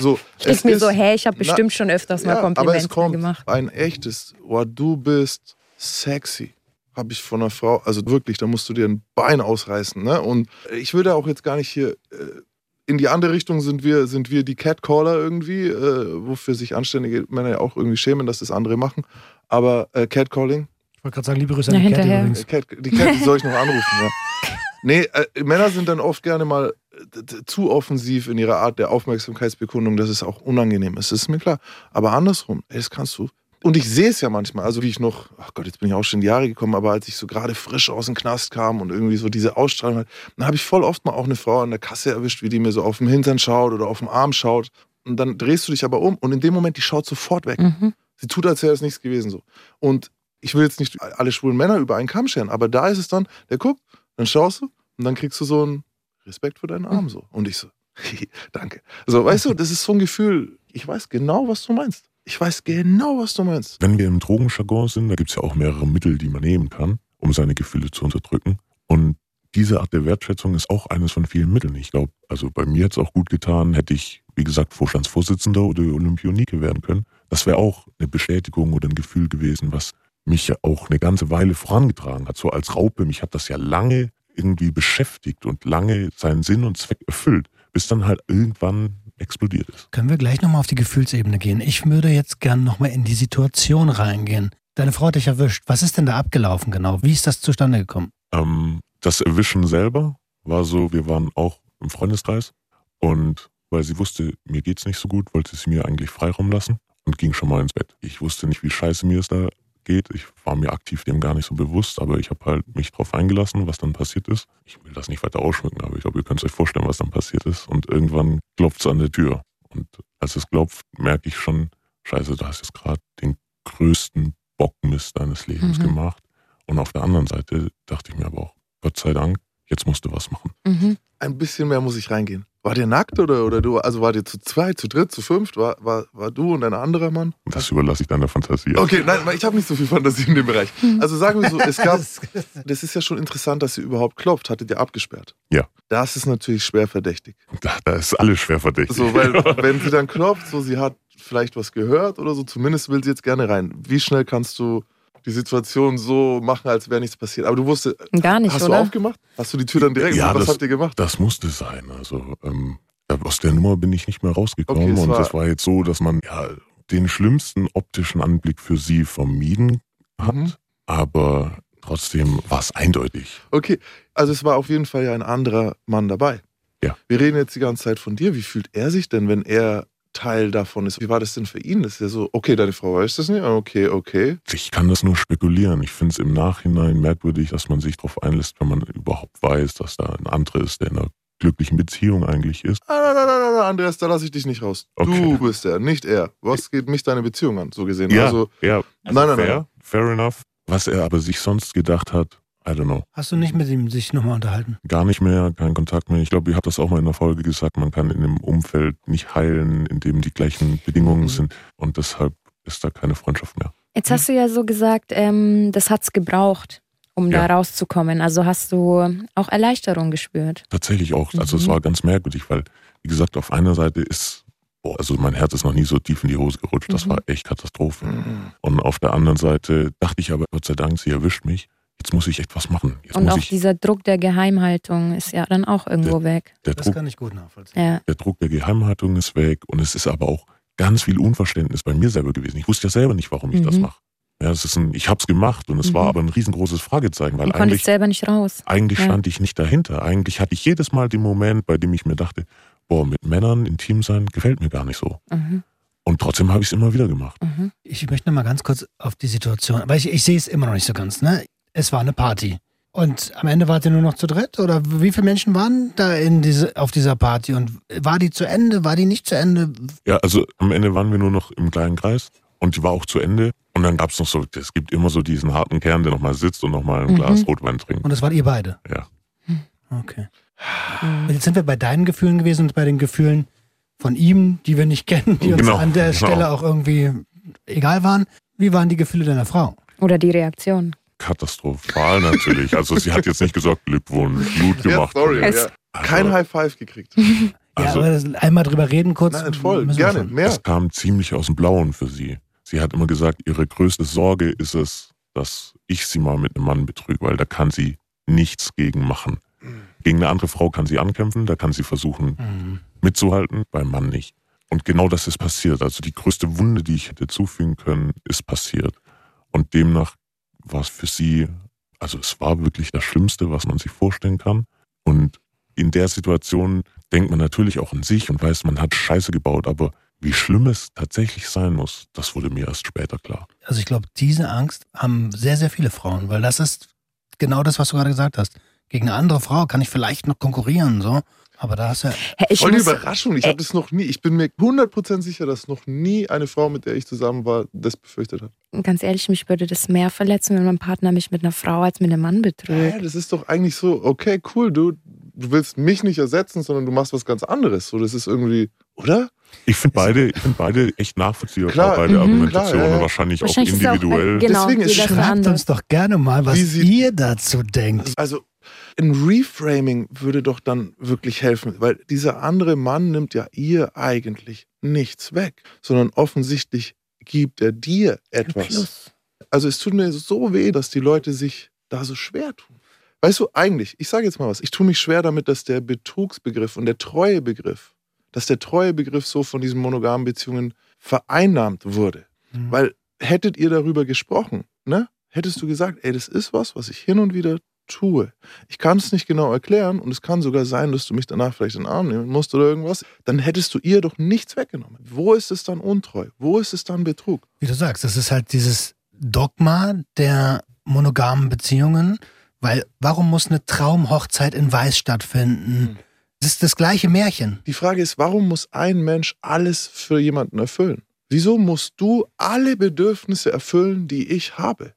So, Ich denke mir so, hey, ich habe bestimmt na, schon öfters mal ja, aber es Komplimente kommt gemacht. ein echtes, oh, du bist sexy. Habe ich von einer Frau, also wirklich, da musst du dir ein Bein ausreißen. Ne? Und ich will da auch jetzt gar nicht hier, äh, in die andere Richtung sind wir, sind wir die Catcaller irgendwie, äh, wofür sich anständige Männer ja auch irgendwie schämen, dass das andere machen. Aber äh, Catcalling, Ich wollte gerade sagen, liebe Grüße an die Cat hinterher. übrigens. äh, Cat, die Cat die soll ich noch anrufen, ja. (laughs) Nee, äh, Männer sind dann oft gerne mal äh, zu offensiv in ihrer Art der Aufmerksamkeitsbekundung, dass es auch unangenehm ist. Das ist mir klar. Aber andersrum, ey, das kannst du. Und ich sehe es ja manchmal, also wie ich noch, ach Gott, jetzt bin ich auch schon in die Jahre gekommen, aber als ich so gerade frisch aus dem Knast kam und irgendwie so diese Ausstrahlung hatte, dann habe ich voll oft mal auch eine Frau an der Kasse erwischt, wie die mir so auf dem Hintern schaut oder auf dem Arm schaut. Und dann drehst du dich aber um und in dem Moment, die schaut sofort weg. Mhm. Sie tut, als wäre es nichts gewesen so. Und ich will jetzt nicht alle schwulen Männer über einen Kamm scheren, aber da ist es dann, der guckt, dann schaust du und dann kriegst du so einen Respekt für deinen Arm so. Und ich so, (laughs) danke. So, weißt du, das ist so ein Gefühl, ich weiß genau, was du meinst. Ich weiß genau, was du meinst. Wenn wir im Drogenjargon sind, da gibt es ja auch mehrere Mittel, die man nehmen kann, um seine Gefühle zu unterdrücken. Und diese Art der Wertschätzung ist auch eines von vielen Mitteln. Ich glaube, also bei mir hat es auch gut getan, hätte ich, wie gesagt, Vorstandsvorsitzender oder Olympionike werden können. Das wäre auch eine Bestätigung oder ein Gefühl gewesen, was mich ja auch eine ganze Weile vorangetragen hat. So als Raupe, mich hat das ja lange irgendwie beschäftigt und lange seinen Sinn und Zweck erfüllt, bis dann halt irgendwann explodiert ist. Können wir gleich nochmal auf die Gefühlsebene gehen? Ich würde jetzt gern nochmal in die Situation reingehen. Deine Frau hat dich erwischt. Was ist denn da abgelaufen genau? Wie ist das zustande gekommen? Ähm, das Erwischen selber war so, wir waren auch im Freundeskreis und weil sie wusste, mir geht's nicht so gut, wollte sie mir eigentlich Freiraum lassen und ging schon mal ins Bett. Ich wusste nicht, wie scheiße mir es da geht. Ich war mir aktiv dem gar nicht so bewusst, aber ich habe halt mich drauf eingelassen, was dann passiert ist. Ich will das nicht weiter ausschmücken, aber ich glaube, ihr könnt euch vorstellen, was dann passiert ist. Und irgendwann klopft's an der Tür. Und als es klopft, merke ich schon, scheiße, du hast jetzt gerade den größten Bockmist deines Lebens Mhm. gemacht. Und auf der anderen Seite dachte ich mir aber auch, Gott sei Dank, jetzt musst du was machen. Mhm. Ein bisschen mehr muss ich reingehen. War der nackt oder, oder du? Also war der zu zweit, zu dritt, zu fünft? War, war, war du und ein anderer Mann? Das überlasse ich deiner Fantasie. Okay, nein, ich habe nicht so viel Fantasie in dem Bereich. Also sagen wir so, es gab, (laughs) das ist ja schon interessant, dass sie überhaupt klopft. Hattet ihr abgesperrt? Ja. Das ist natürlich schwer verdächtig. Da, da ist alles schwer verdächtig. So, weil (laughs) wenn sie dann klopft, so sie hat vielleicht was gehört oder so, zumindest will sie jetzt gerne rein. Wie schnell kannst du die Situation so machen, als wäre nichts passiert? Aber du wusstest, Gar nicht, hast du oder? aufgemacht? Hast du die Tür dann direkt? Ja, was das- habt ihr gemacht? Das musste sein. Also ähm, aus der Nummer bin ich nicht mehr rausgekommen. Okay, es und war- das war jetzt so, dass man ja den schlimmsten optischen Anblick für sie vermieden hat. Mhm. Aber trotzdem war es eindeutig. Okay, also es war auf jeden Fall ja ein anderer Mann dabei. Ja. Wir reden jetzt die ganze Zeit von dir. Wie fühlt er sich denn, wenn er Teil davon ist. Wie war das denn für ihn? Das ist ja so, okay, deine Frau weiß das nicht, okay, okay. Ich kann das nur spekulieren. Ich finde es im Nachhinein merkwürdig, dass man sich darauf einlässt, wenn man überhaupt weiß, dass da ein anderer ist, der in einer glücklichen Beziehung eigentlich ist. Ah, nein, nein, nein, nein, Andreas, da lasse ich dich nicht raus. Okay. Du bist er, nicht er. Was geht mich deine Beziehung an, so gesehen? Ja, Also, ja, nein, nein, fair, nein. fair enough. Was er aber sich sonst gedacht hat, I don't know. Hast du nicht mit ihm sich nochmal unterhalten? Gar nicht mehr, kein Kontakt mehr. Ich glaube, ihr habt das auch mal in der Folge gesagt, man kann in einem Umfeld nicht heilen, in dem die gleichen Bedingungen Mhm. sind und deshalb ist da keine Freundschaft mehr. Jetzt hast du ja so gesagt, ähm, das hat's gebraucht, um Ja. da rauszukommen. Also hast du auch Erleichterung gespürt. Tatsächlich auch. Also es Mhm. war ganz merkwürdig, weil, wie gesagt, auf einer Seite ist, boah, also mein Herz ist noch nie so tief in die Hose gerutscht. Das Mhm. war echt Katastrophe. Mhm. Und auf der anderen Seite dachte ich aber, Gott sei Dank, sie erwischt mich. Jetzt muss ich echt was machen. Jetzt Und muss auch ich, dieser Druck der Geheimhaltung ist ja dann auch irgendwo weg. der Das Druck, kann ich gut nachvollziehen. Ja. der Druck der Geheimhaltung ist weg und es ist aber auch ganz viel Unverständnis bei mir selber gewesen. Ich wusste ja selber nicht, warum ich das Mhm. mache. Ja, es ist ein, ich habe es gemacht und es Mhm. war aber ein riesengroßes Fragezeichen, weil konntest eigentlich, selber nicht raus. eigentlich Ja. stand ich nicht dahinter. Eigentlich hatte ich jedes Mal den Moment, bei dem ich mir dachte, boah, mit Männern intim sein gefällt mir gar nicht so. Mhm. Und trotzdem habe ich es immer wieder gemacht. Mhm. Ich möchte noch mal ganz kurz auf die Situation, weil ich, ich sehe es immer noch nicht so ganz. Ne? Es war eine Party. Und am Ende wart ihr nur noch zu dritt? Oder wie viele Menschen waren da in diese, auf dieser Party? Und war die zu Ende? War die nicht zu Ende? Ja, also am Ende waren wir nur noch im kleinen Kreis und die war auch zu Ende. Und dann gab es noch so, es gibt immer so diesen harten Kern, der nochmal sitzt und nochmal ein Mhm. Glas Rotwein trinkt. Und das wart ihr beide? Ja. Okay. Und jetzt sind wir bei deinen Gefühlen gewesen und bei den Gefühlen von ihm, die wir nicht kennen, die uns Genau, an der genau. Stelle auch irgendwie egal waren. Wie waren die Gefühle deiner Frau? Oder die Reaktion. Katastrophal natürlich. Also sie hat jetzt nicht gesagt, Glückwunsch, gut Ja, gemacht. sorry. Es- Ja. Also, Kein High Five gekriegt. (laughs) ja, also aber das, einmal drüber reden kurz. Nein, voll. Gerne. Mehr. es kam ziemlich aus dem Blauen für sie. Sie hat immer gesagt, ihre größte Sorge ist es, dass ich sie mal mit einem Mann betrüge, weil da kann sie nichts gegen machen. Gegen eine andere Frau kann sie ankämpfen, da kann sie versuchen Mhm. mitzuhalten, beim Mann nicht. Und genau das ist passiert. Also die größte Wunde, die ich hätte zufügen können, ist passiert. Und demnach war es für sie, also es war wirklich das Schlimmste, was man sich vorstellen kann. Und in der Situation denkt man natürlich auch an sich und weiß, man hat Scheiße gebaut, aber wie schlimm es tatsächlich sein muss, das wurde mir erst später klar. Also ich glaube, diese Angst haben sehr, sehr viele Frauen, weil das ist genau das, was du gerade gesagt hast. Gegen eine andere Frau kann ich vielleicht noch konkurrieren, so. Aber da hast du ja, Ich Voll die muss, Überraschung. Ich habe das noch nie. Ich bin mir 100% sicher, dass noch nie eine Frau, mit der ich zusammen war, das befürchtet hat. ganz ehrlich, mich würde das mehr verletzen, wenn mein Partner mich mit einer Frau als mit einem Mann betrügt. Hä, das ist doch eigentlich so, okay, cool, du, du willst mich nicht ersetzen, sondern du machst was ganz anderes. So, das ist irgendwie, oder? Ich finde beide, ich finde beide echt nachvollziehbar, Klar, beide mhm, Argumentationen, klar, ja, ja. wahrscheinlich, Wahrscheinlich auch ist es auch, äh, individuell. genau, Deswegen schreibt uns doch gerne mal, was ihr dazu denkt. Also ein Reframing würde doch dann wirklich helfen, weil dieser andere Mann nimmt ja ihr eigentlich nichts weg, sondern offensichtlich gibt er dir etwas. Also es tut mir so weh, dass die Leute sich da so schwer tun. Weißt du, eigentlich, ich sage jetzt mal was, ich tue mich schwer damit, dass der Betrugsbegriff und der Treuebegriff, dass der Treuebegriff so von diesen monogamen Beziehungen vereinnahmt wurde. Mhm. Weil hättet ihr darüber gesprochen, ne? Hättest du gesagt, ey, das ist was, was ich hin und wieder tue. Ich kann es nicht genau erklären und es kann sogar sein, dass du mich danach vielleicht in den Arm nehmen musst oder irgendwas. Dann hättest du ihr doch nichts weggenommen. Wo ist es dann untreu? Wo ist es dann Betrug? Wie du sagst, das ist halt dieses Dogma der monogamen Beziehungen, weil warum muss eine Traumhochzeit in Weiß stattfinden? Hm. Das ist das gleiche Märchen. Die Frage ist, warum muss ein Mensch alles für jemanden erfüllen? Wieso musst du alle Bedürfnisse erfüllen, die ich habe?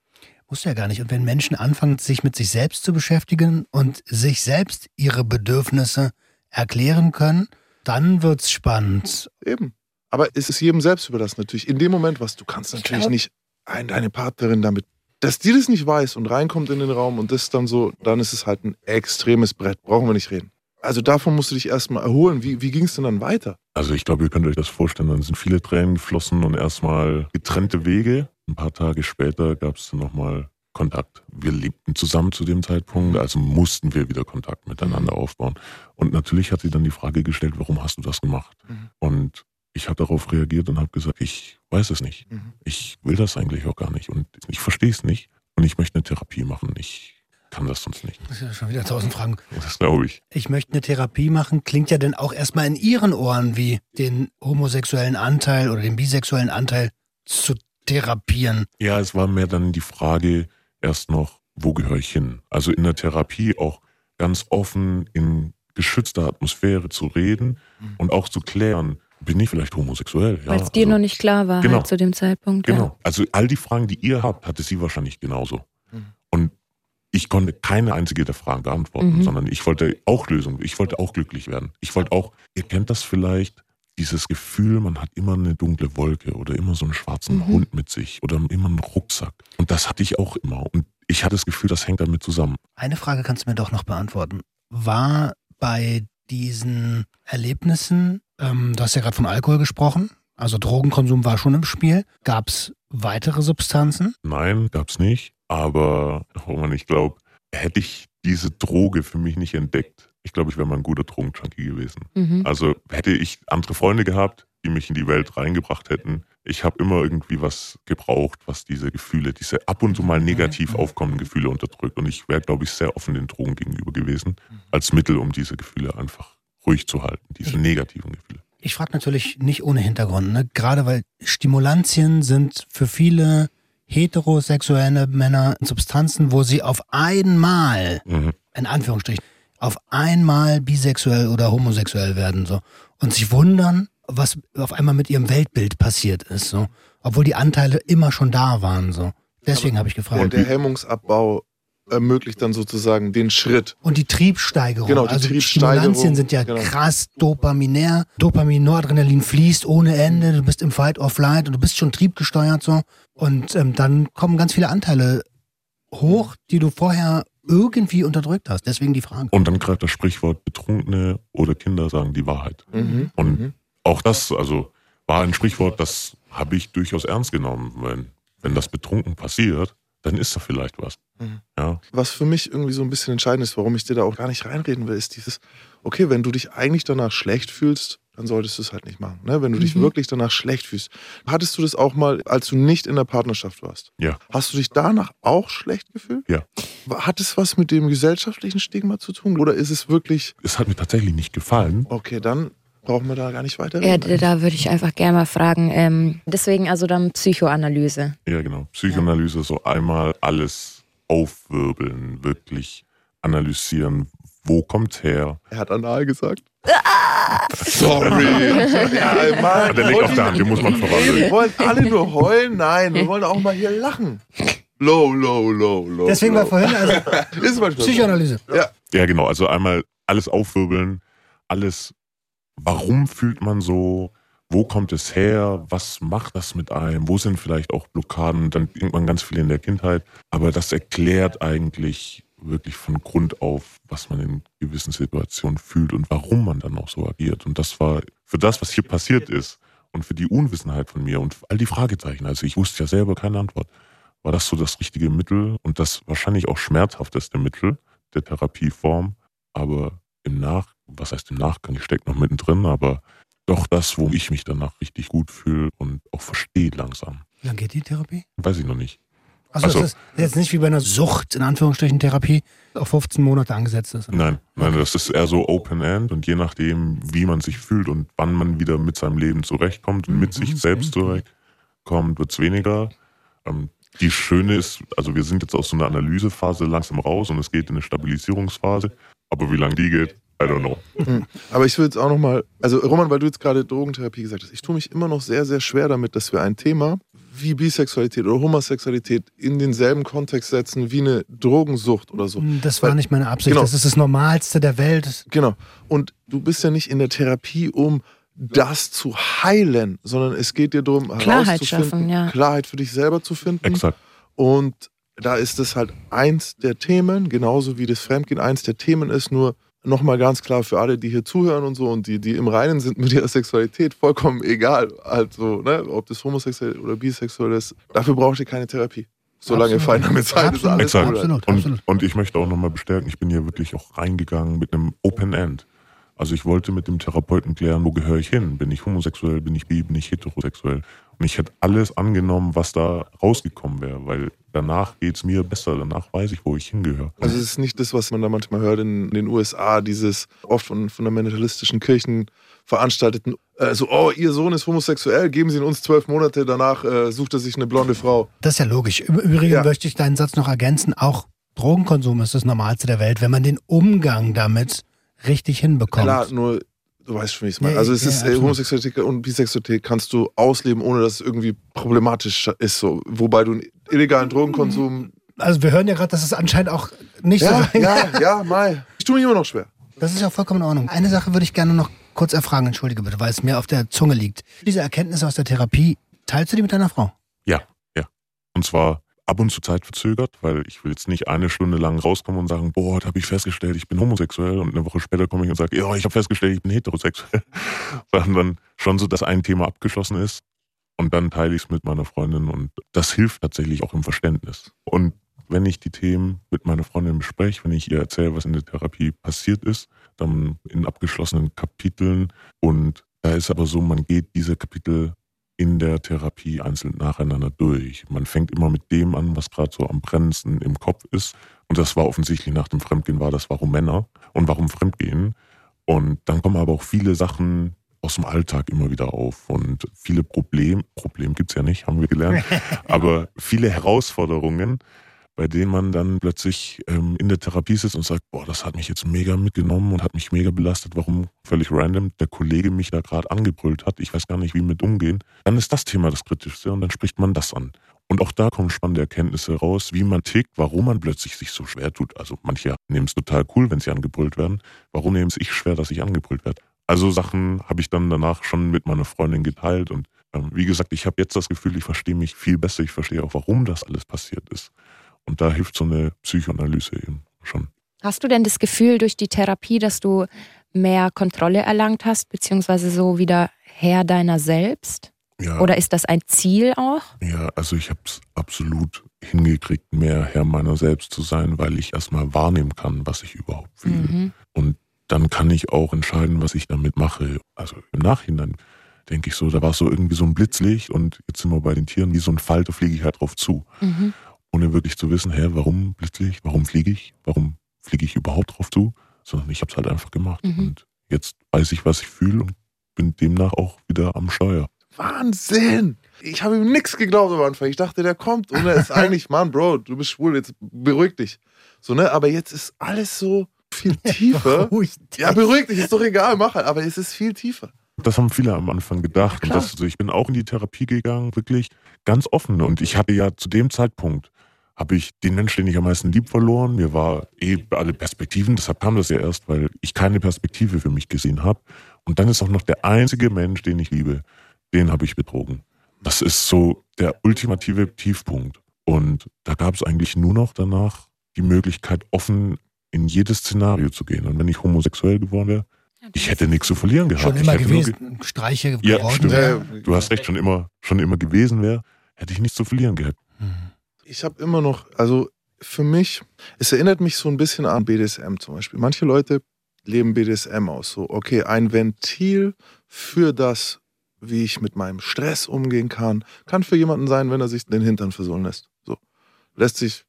Muss ja gar nicht. Und wenn Menschen anfangen, sich mit sich selbst zu beschäftigen und sich selbst ihre Bedürfnisse erklären können, dann wird's spannend. Eben. Aber es ist jedem selbst überlassen natürlich. In dem Moment, was du kannst natürlich glaub- nicht ein, deine Partnerin damit, dass die das nicht weiß und reinkommt in den Raum und das dann so, dann ist es halt ein extremes Brett. Brauchen wir nicht reden. Also davon musst du dich erstmal erholen. Wie, wie ging es denn dann weiter? Also ich glaube, ihr könnt euch das vorstellen, dann sind viele Tränen geflossen und erstmal getrennte Wege. Ein paar Tage später gab es dann nochmal Kontakt. Wir lebten zusammen zu dem Zeitpunkt, also mussten wir wieder Kontakt miteinander aufbauen. Und natürlich hat sie dann die Frage gestellt, warum hast du das gemacht? Mhm. Und ich habe darauf reagiert und habe gesagt, ich weiß es nicht. Mhm. Ich will das eigentlich auch gar nicht und ich verstehe es nicht und ich möchte eine Therapie machen. Ich kann das sonst nicht. Das ist ja schon wieder tausend Fragen. Das glaube ich. Ich möchte eine Therapie machen, klingt ja dann auch erstmal in Ihren Ohren wie den homosexuellen Anteil oder den bisexuellen Anteil zu therapieren. Ja, es war mehr dann die Frage erst noch, wo gehöre ich hin? Also in der Therapie auch ganz offen in geschützter Atmosphäre zu reden Mhm. und auch zu klären, bin ich vielleicht homosexuell? Ja, Weil es dir also- noch nicht klar war Genau. halt zu dem Zeitpunkt. Genau. Also all die Fragen, die ihr habt, hatte sie wahrscheinlich genauso. Mhm. Und ich konnte keine einzige der Fragen beantworten, Mhm. sondern ich wollte auch Lösungen. Ich wollte auch glücklich werden. Ich wollte auch, ihr kennt das vielleicht, dieses Gefühl, man hat immer eine dunkle Wolke oder immer so einen schwarzen Mhm. Hund mit sich oder immer einen Rucksack. Und das hatte ich auch immer. Und ich hatte das Gefühl, das hängt damit zusammen. Eine Frage kannst du mir doch noch beantworten. War bei diesen Erlebnissen, ähm, du hast ja gerade von Alkohol gesprochen, also Drogenkonsum war schon im Spiel. Gab es weitere Substanzen? Nein, gab's nicht. Aber, oh man, ich glaube, hätte ich diese Droge für mich nicht entdeckt, ich glaube, ich wäre mal ein guter Drogenjunkie gewesen. Mhm. Also hätte ich andere Freunde gehabt, die mich in die Welt reingebracht hätten. Ich habe immer irgendwie was gebraucht, was diese Gefühle, diese ab und zu mal negativ aufkommenden Gefühle unterdrückt. Und ich wäre, glaube ich, sehr offen den Drogen gegenüber gewesen, als Mittel, um diese Gefühle einfach ruhig zu halten, diese negativen Gefühle. Ich frage natürlich nicht ohne Hintergrund, ne? gerade weil Stimulantien sind für viele heterosexuelle Männer Substanzen, wo sie auf einmal, Mhm. in Anführungsstrichen, auf einmal bisexuell oder homosexuell werden so und sich wundern, was auf einmal mit ihrem Weltbild passiert ist, so, obwohl die Anteile immer schon da waren, so. Deswegen habe ich gefragt. der Hemmungsabbau ermöglicht dann sozusagen den Schritt. Und die Triebsteigerung. Genau, die also Triebsteigerung, Stimulantien sind ja genau. krass dopaminär. Dopamin, Noradrenalin fließt ohne Ende. Du bist im Fight or Flight und du bist schon triebgesteuert so. Und ähm, dann kommen ganz viele Anteile hoch, die du vorher irgendwie unterdrückt hast. Deswegen die Frage. Und dann greift das Sprichwort Betrunkene oder Kinder sagen die Wahrheit. Mhm. Und Mhm. auch das, also war ein Sprichwort, das habe ich durchaus ernst genommen. Wenn, wenn das betrunken passiert, dann ist da vielleicht was. Mhm. Ja. Was für mich irgendwie so ein bisschen entscheidend ist, warum ich dir da auch gar nicht reinreden will, ist dieses, okay, wenn du dich eigentlich danach schlecht fühlst, dann solltest du es halt nicht machen. Ne? Wenn du dich Mhm. wirklich danach schlecht fühlst. Hattest du das auch mal, als du nicht in der Partnerschaft warst? Ja. Hast du dich danach auch schlecht gefühlt? Ja. Hat es was mit dem gesellschaftlichen Stigma zu tun? Oder ist es wirklich, Es hat mir tatsächlich nicht gefallen. okay, dann brauchen wir da gar nicht weiter Ja, da würde ich einfach gerne mal fragen. Ähm, deswegen also dann Psychoanalyse. Ja, genau. Psychoanalyse, so einmal alles aufwirbeln, wirklich analysieren. Wo kommt's her? Er hat anal gesagt. Sorry. (laughs) ja, Mann, Der liegt auf der Hand, den muss man Wir verwandeln. wollen alle nur heulen. Nein, wir wollen auch mal hier lachen. Low, low, low, low. Deswegen low. war vorhin also (laughs) Ist. Psychoanalyse. Ja. Ja, genau. Also einmal alles aufwirbeln, alles, warum fühlt man so? Wo kommt es her? Was macht das mit einem? Wo sind vielleicht auch Blockaden? Dann denkt man ganz viel in der Kindheit. Aber das erklärt eigentlich wirklich von Grund auf, was man in gewissen Situationen fühlt und warum man dann auch so agiert. Und das war für das, was hier passiert ist und für die Unwissenheit von mir und all die Fragezeichen. Also ich wusste ja selber keine Antwort. War das so das richtige Mittel und das wahrscheinlich auch schmerzhafteste Mittel der Therapieform? Aber im Nach, was heißt im Nachgang, ich stecke noch mittendrin, aber doch das, wo ich mich danach richtig gut fühle und auch verstehe langsam. Wie lange geht die Therapie? Weiß ich noch nicht. Also, Also- das ist jetzt nicht wie bei einer Sucht, in Anführungsstrichen Therapie, auf 15 Monate angesetzt ist. Nein, nein, das ist eher so Open-End und je nachdem, wie man sich fühlt und wann man wieder mit seinem Leben zurechtkommt und mit sich selbst zurechtkommt, wird es weniger. Ähm, die Schöne ist, also wir sind jetzt aus so einer Analysephase langsam raus und es geht in eine Stabilisierungsphase. Aber wie lange die geht, I don't know. Aber ich will jetzt auch nochmal, also Roman, weil du jetzt gerade Drogentherapie gesagt hast, ich tue mich immer noch sehr, sehr schwer damit, dass wir ein Thema wie Bisexualität oder Homosexualität in denselben Kontext setzen wie eine Drogensucht oder so. Das war Weil- nicht meine Absicht. Genau. Das ist das Normalste der Welt. Genau. Und du bist ja nicht in der Therapie, um das zu heilen, sondern es geht dir darum, Klarheit herauszufinden, schaffen, ja. Klarheit für dich selber zu finden. Exakt. Und da ist es halt eins der Themen, genauso wie das Fremdgehen eins der Themen ist, nur nochmal ganz klar für alle, die hier zuhören und so und die, die im Reinen sind mit ihrer Sexualität, vollkommen egal. Also, ne, ob das homosexuell oder bisexuell ist, dafür braucht ihr keine Therapie. Solange fein damit seid, ist alles Exakt. gut. Absolut, Und, absolut. und ich möchte auch nochmal bestärken, ich bin hier wirklich auch reingegangen mit einem Open End. Also ich wollte mit dem Therapeuten klären, wo gehöre ich hin? Bin ich homosexuell, bin ich bi, bin ich heterosexuell? Und ich hätte alles angenommen, was da rausgekommen wäre, weil danach geht's mir besser, danach weiß ich, wo ich hingehöre. Also es ist nicht das, was man da manchmal hört in den USA, dieses oft von fundamentalistischen Kirchen veranstalteten, äh, so, oh, ihr Sohn ist homosexuell, geben Sie ihn uns zwölf Monate, danach äh, sucht er sich eine blonde Frau. Das ist ja logisch. Im Übrigen Ja. möchte ich deinen Satz noch ergänzen. Auch Drogenkonsum ist das Normalste der Welt, wenn man den Umgang damit richtig hinbekommt. Klar, nur, du weißt schon, wie ich es meine. Ja, Also es ja, ist äh, absolut. Homosexualität und Bisexualität kannst du ausleben, ohne dass es irgendwie problematisch ist. So. Wobei du illegalen Drogenkonsum. Also wir hören ja gerade, dass es anscheinend auch nicht so Ja, sein ja, ja, Mai. Ich tue mich immer noch schwer. Das ist ja vollkommen in Ordnung. Eine Sache würde ich gerne noch kurz erfragen, entschuldige bitte, weil es mir auf der Zunge liegt. Diese Erkenntnisse aus der Therapie, teilst du die mit deiner Frau? Ja, ja. Und zwar ab und zu Zeit verzögert, weil ich will jetzt nicht eine Stunde lang rauskommen und sagen, boah, heute habe ich festgestellt, ich bin homosexuell und eine Woche später komme ich und sage, ja, ich habe festgestellt, ich bin heterosexuell. (laughs) Sondern dann schon so, dass ein Thema abgeschlossen ist und dann teile ich es mit meiner Freundin und das hilft tatsächlich auch im Verständnis. Und wenn ich die Themen mit meiner Freundin bespreche, wenn ich ihr erzähle, was in der Therapie passiert ist, dann in abgeschlossenen Kapiteln und da ist aber so, man geht diese Kapitel in der Therapie einzeln nacheinander durch. Man fängt immer mit dem an, was gerade so am brennendsten im Kopf ist. Und das war offensichtlich nach dem Fremdgehen, war das, warum Männer und warum Fremdgehen. Und dann kommen aber auch viele Sachen aus dem Alltag immer wieder auf und viele Probleme, Problem gibt's ja nicht, haben wir gelernt, (laughs) aber viele Herausforderungen, bei denen man dann plötzlich ähm, in der Therapie sitzt und sagt, boah, das hat mich jetzt mega mitgenommen und hat mich mega belastet, warum völlig random der Kollege mich da gerade angebrüllt hat, ich weiß gar nicht, wie mit umgehen. Dann ist das Thema das Kritischste und dann spricht man das an. Und auch da kommen spannende Erkenntnisse raus, wie man tickt, warum man plötzlich sich so schwer tut. Also manche nehmen es total cool, wenn sie angebrüllt werden. Warum nehme es ich schwer, dass ich angebrüllt werde? Also Sachen habe ich dann danach schon mit meiner Freundin geteilt und ähm, wie gesagt, ich habe jetzt das Gefühl, ich verstehe mich viel besser, ich verstehe auch, warum das alles passiert ist. Und da hilft so eine Psychoanalyse eben schon. Hast du denn das Gefühl durch die Therapie, dass du mehr Kontrolle erlangt hast, beziehungsweise so wieder Herr deiner selbst? Ja, Oder ist das ein Ziel auch? ja also ich habe es absolut hingekriegt, mehr Herr meiner selbst zu sein, weil ich erstmal wahrnehmen kann, was ich überhaupt fühle. Mhm. Und dann kann ich auch entscheiden, was ich damit mache. Also im Nachhinein denke ich so, da war so irgendwie so ein Blitzlicht und jetzt sind wir bei den Tieren, wie so ein Fall, da fliege ich halt drauf zu. Mhm. Ohne wirklich zu wissen, hä, warum Blitzlicht, warum fliege ich, warum fliege ich überhaupt drauf zu, sondern ich habe es halt einfach gemacht. Mhm. Und jetzt weiß ich, was ich fühle und bin demnach auch wieder am Steuer. Wahnsinn! Ich habe ihm nichts geglaubt am Anfang. Ich dachte, der kommt und er ist (laughs) eigentlich, Mann, Bro, du bist schwul, jetzt beruhig dich. So, ne? Aber jetzt ist alles so viel tiefer. Ruhig. Ja, beruhig dich, ist doch egal, mach halt. Aber es ist viel tiefer. Das haben viele am Anfang gedacht. Klar. das, also ich bin auch in die Therapie gegangen, wirklich ganz offen. Und ich hatte ja zu dem Zeitpunkt, habe ich den Menschen, den ich am meisten lieb verloren. Mir war eh alle Perspektiven, deshalb kam das ja erst, weil ich keine Perspektive für mich gesehen habe. Und dann ist auch noch der einzige Mensch, den ich liebe, den habe ich betrogen. Das ist so der ultimative Tiefpunkt. Und da gab es eigentlich nur noch danach die Möglichkeit, offen in jedes Szenario zu gehen. Und wenn ich homosexuell geworden wäre, ich hätte nichts zu verlieren gehabt. Schon ich immer hätte nur ge- gewesen. Streiche Ja, geworden. wäre. Du hast recht, schon immer, schon immer gewesen wäre, hätte ich nichts zu verlieren gehabt. Hm. Ich habe immer noch, also für mich, es erinnert mich so ein bisschen an BDSM zum Beispiel. Manche Leute leben BDSM aus. So, okay, ein Ventil für das, wie ich mit meinem Stress umgehen kann, kann für jemanden sein, wenn er sich den Hintern versohlen lässt. So. Lässt sich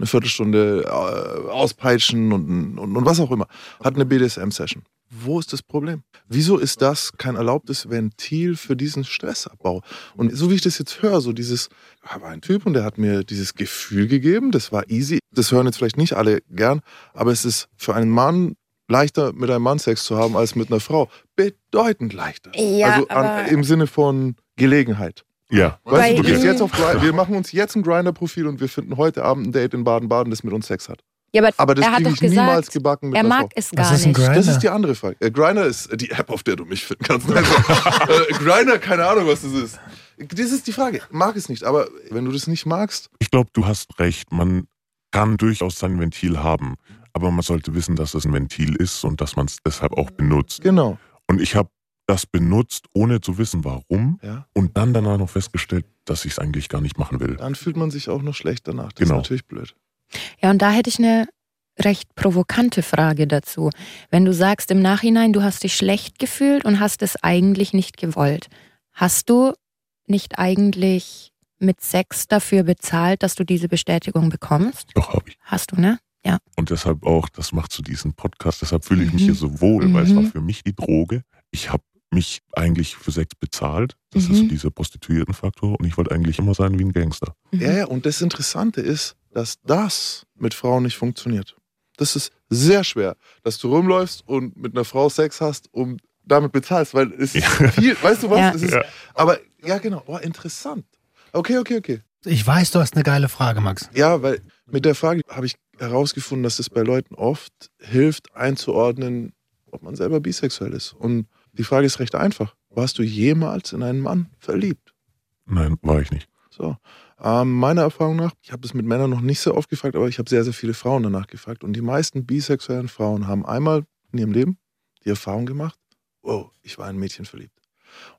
eine Viertelstunde äh, auspeitschen und, und, und was auch immer. Hat eine BDSM-Session. Wo ist das Problem? Wieso ist das kein erlaubtes Ventil für diesen Stressabbau? Und so wie ich das jetzt höre, so dieses, da war ein Typ und der hat mir dieses Gefühl gegeben, das war easy. Das hören jetzt vielleicht nicht alle gern, aber es ist für einen Mann leichter, mit einem Mann Sex zu haben, als mit einer Frau. Bedeutend leichter. Ja, also an, im Sinne von Gelegenheit. Ja. Weißt du, du gehst jetzt auf Grindr, wir machen uns jetzt ein Grinder-Profil und wir finden heute Abend ein Date in Baden-Baden, das mit uns Sex hat. Ja, aber, Aber das er hat kriege doch ich niemals gesagt, gebacken mit er mag es Was gar nicht. Grinder? Das ist die andere Frage. Äh, Grindr ist die App, auf der du mich finden kannst. (laughs) Also, äh, Grindr, keine Ahnung, was das ist. Das ist die Frage. Mag es nicht, aber wenn du das nicht magst, Ich glaube, du hast recht. Man kann durchaus sein Ventil haben. Aber man sollte wissen, dass es ein Ventil ist und dass man es deshalb auch benutzt. genau. Und ich habe das benutzt, ohne zu wissen, warum. Ja, Und dann danach noch festgestellt, dass ich es eigentlich gar nicht machen will. dann fühlt man sich auch noch schlecht danach. Das Genau. ist natürlich blöd. Ja, und da hätte ich eine recht provokante Frage dazu. Wenn du sagst im Nachhinein, du hast dich schlecht gefühlt und hast es eigentlich nicht gewollt, hast du nicht eigentlich mit Sex dafür bezahlt, dass du diese Bestätigung bekommst? Doch, habe ich. Hast du, ne? Und deshalb auch, das macht zu diesem Podcast, deshalb fühle ich mich Mhm. hier so wohl, weil es war Mhm. für mich die Droge. Ich habe mich eigentlich für Sex bezahlt. Das ist so Mhm. dieser Prostituiertenfaktor. Und ich wollte eigentlich immer sein wie ein Gangster. Mhm. Ja, ja, und das Interessante ist, dass das mit Frauen nicht funktioniert. Das ist sehr schwer, dass du rumläufst und mit einer Frau Sex hast und damit bezahlst, weil es ist Ja. viel, weißt du was? Ja. Es ist, Ja. Aber ja, genau, oh, interessant. Okay, okay, okay. Ich weiß, du hast eine geile Frage, Max. Ja, weil mit der Frage habe ich herausgefunden, dass es bei Leuten oft hilft, einzuordnen, ob man selber bisexuell ist. Und die Frage ist recht einfach. Warst du jemals in einen Mann verliebt? Nein, war ich nicht. So. Ähm, meiner Erfahrung nach, ich habe das mit Männern noch nicht so oft gefragt, aber ich habe sehr, sehr viele Frauen danach gefragt. Und die meisten bisexuellen Frauen haben einmal in ihrem Leben die Erfahrung gemacht, wow, ich war in ein Mädchen verliebt.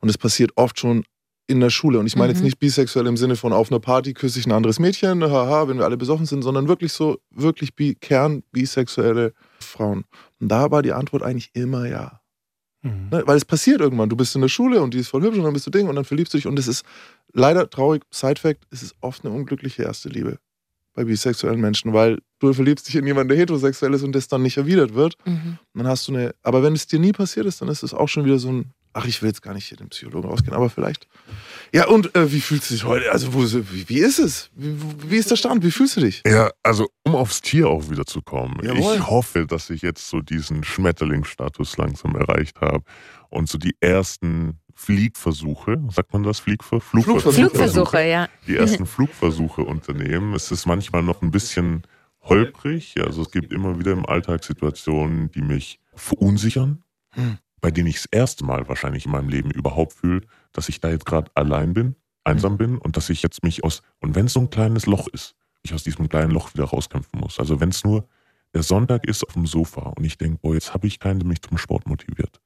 Und es passiert oft schon in der Schule. Und ich meine jetzt Mhm. nicht bisexuell im Sinne von auf einer Party küsse ich ein anderes Mädchen, haha, wenn wir alle besoffen sind, sondern wirklich so, wirklich bi Kern bisexuelle Frauen. Und da war die Antwort eigentlich immer ja. Mhm. Ne? Weil es passiert irgendwann. Du bist in der Schule und die ist voll hübsch und dann bist du Ding und dann verliebst du dich. Und es ist leider traurig, Side-Fact, es ist oft eine unglückliche erste Liebe bei bisexuellen Menschen, weil du verliebst dich in jemanden, der heterosexuell ist und das dann nicht erwidert wird. Mhm. Dann hast du eine. Aber wenn es dir nie passiert ist, dann ist es auch schon wieder so ein. Ach, ich will jetzt gar nicht hier den Psychologen rausgehen, aber vielleicht. Ja, und äh, wie fühlst du dich heute? Also, wo, wie, wie ist es? Wie, wie ist der Stand? Wie fühlst du dich? Ja, also um aufs Tier auch wieder zu kommen. Jawohl. Ich hoffe, dass ich jetzt so diesen Schmetterlingsstatus langsam erreicht habe und so die ersten Fliegversuche, sagt man das? Fliegver Flugversuche. Flugversuche, ja. Die ersten Flugversuche unternehmen. Es ist manchmal noch ein bisschen holprig. Also es gibt immer wieder im Alltag Situationen, die mich verunsichern, Hm. Bei denen ich das erste Mal wahrscheinlich in meinem Leben überhaupt fühle, dass ich da jetzt gerade allein bin, einsam bin und dass ich jetzt mich aus, und wenn es so ein kleines Loch ist, ich aus diesem kleinen Loch wieder rauskämpfen muss. Also wenn es nur der Sonntag ist auf dem Sofa und ich denke, boah, jetzt habe ich keinen, der mich zum Sport motiviert,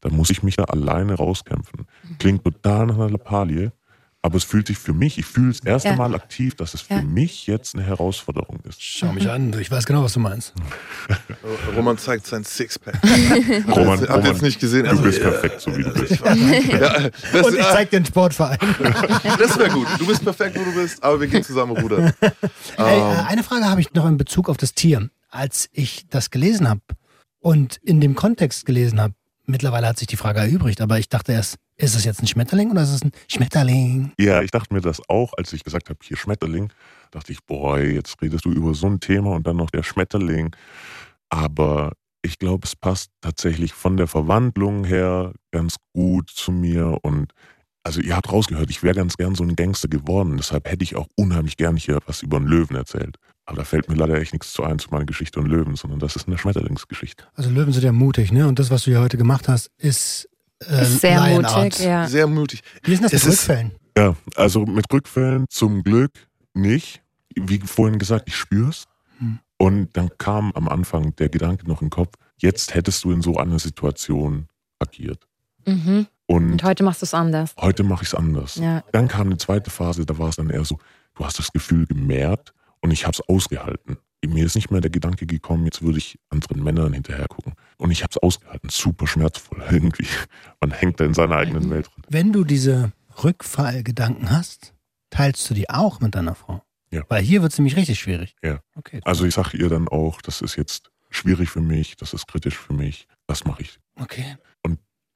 dann muss ich mich da alleine rauskämpfen. Klingt total nach einer Lappalie, aber es fühlt sich für mich, ich fühle das erste Ja. Mal aktiv, dass es für Ja. mich jetzt eine Herausforderung ist. Schau mich an, ich weiß genau, was du meinst. Roman zeigt sein Sixpack. Roman, (laughs) Habt ihr Roman, jetzt nicht gesehen? du Also, bist äh, perfekt, so wie du bist. (laughs) Ja, das, Und ich zeig dir den Sportverein. (laughs) das wäre gut. Du bist perfekt, wo du bist, aber wir gehen zusammen rudern. Ey, äh, Ähm, eine Frage habe ich noch in Bezug auf das Tier. Als ich das gelesen habe und in dem Kontext gelesen habe, mittlerweile hat sich die Frage erübrigt, aber ich dachte erst, ist es jetzt ein Schmetterling oder ist es ein Schmetterling? Ja, ich dachte mir das auch, als ich gesagt habe, hier Schmetterling, dachte ich, boah, jetzt redest du über so ein Thema und dann noch der Schmetterling. Aber ich glaube, es passt tatsächlich von der Verwandlung her ganz gut zu mir und also ihr habt rausgehört, ich wäre ganz gern so ein Gangster geworden, deshalb hätte ich auch unheimlich gern hier was über einen Löwen erzählt. Aber da fällt mir leider echt nichts zu ein zu meiner Geschichte und Löwen, sondern das ist eine Schmetterlingsgeschichte. Also Löwen sind ja mutig, ne? Und das, was du ja heute gemacht hast, ist, äh, Ist sehr Lion mutig, Art. ja. sehr mutig. Wie ist denn das Es mit ist- Rückfällen? Ja, also mit Rückfällen zum Glück nicht. Wie vorhin gesagt, ich spür's. Hm. Und dann kam am Anfang der Gedanke noch im Kopf, jetzt hättest du in so einer Situation agiert. Mhm. Und Und heute machst du es anders. heute mache ich es anders. Ja. Dann kam eine zweite Phase, da war es dann eher so, du hast das Gefühl gemerkt und ich habe es ausgehalten. Mir ist nicht mehr der Gedanke gekommen, jetzt würde ich anderen Männern hinterher gucken. Und ich habe es ausgehalten, super schmerzvoll (laughs) irgendwie. Man hängt da in seiner eigenen. Welt drin. Wenn du diese Rückfallgedanken hast, teilst du die auch mit deiner Frau? Ja. Weil hier wird es nämlich richtig schwierig. Ja. Okay. Also ich sage ihr dann auch, das ist jetzt schwierig für mich, das ist kritisch für mich, das mache ich. okay.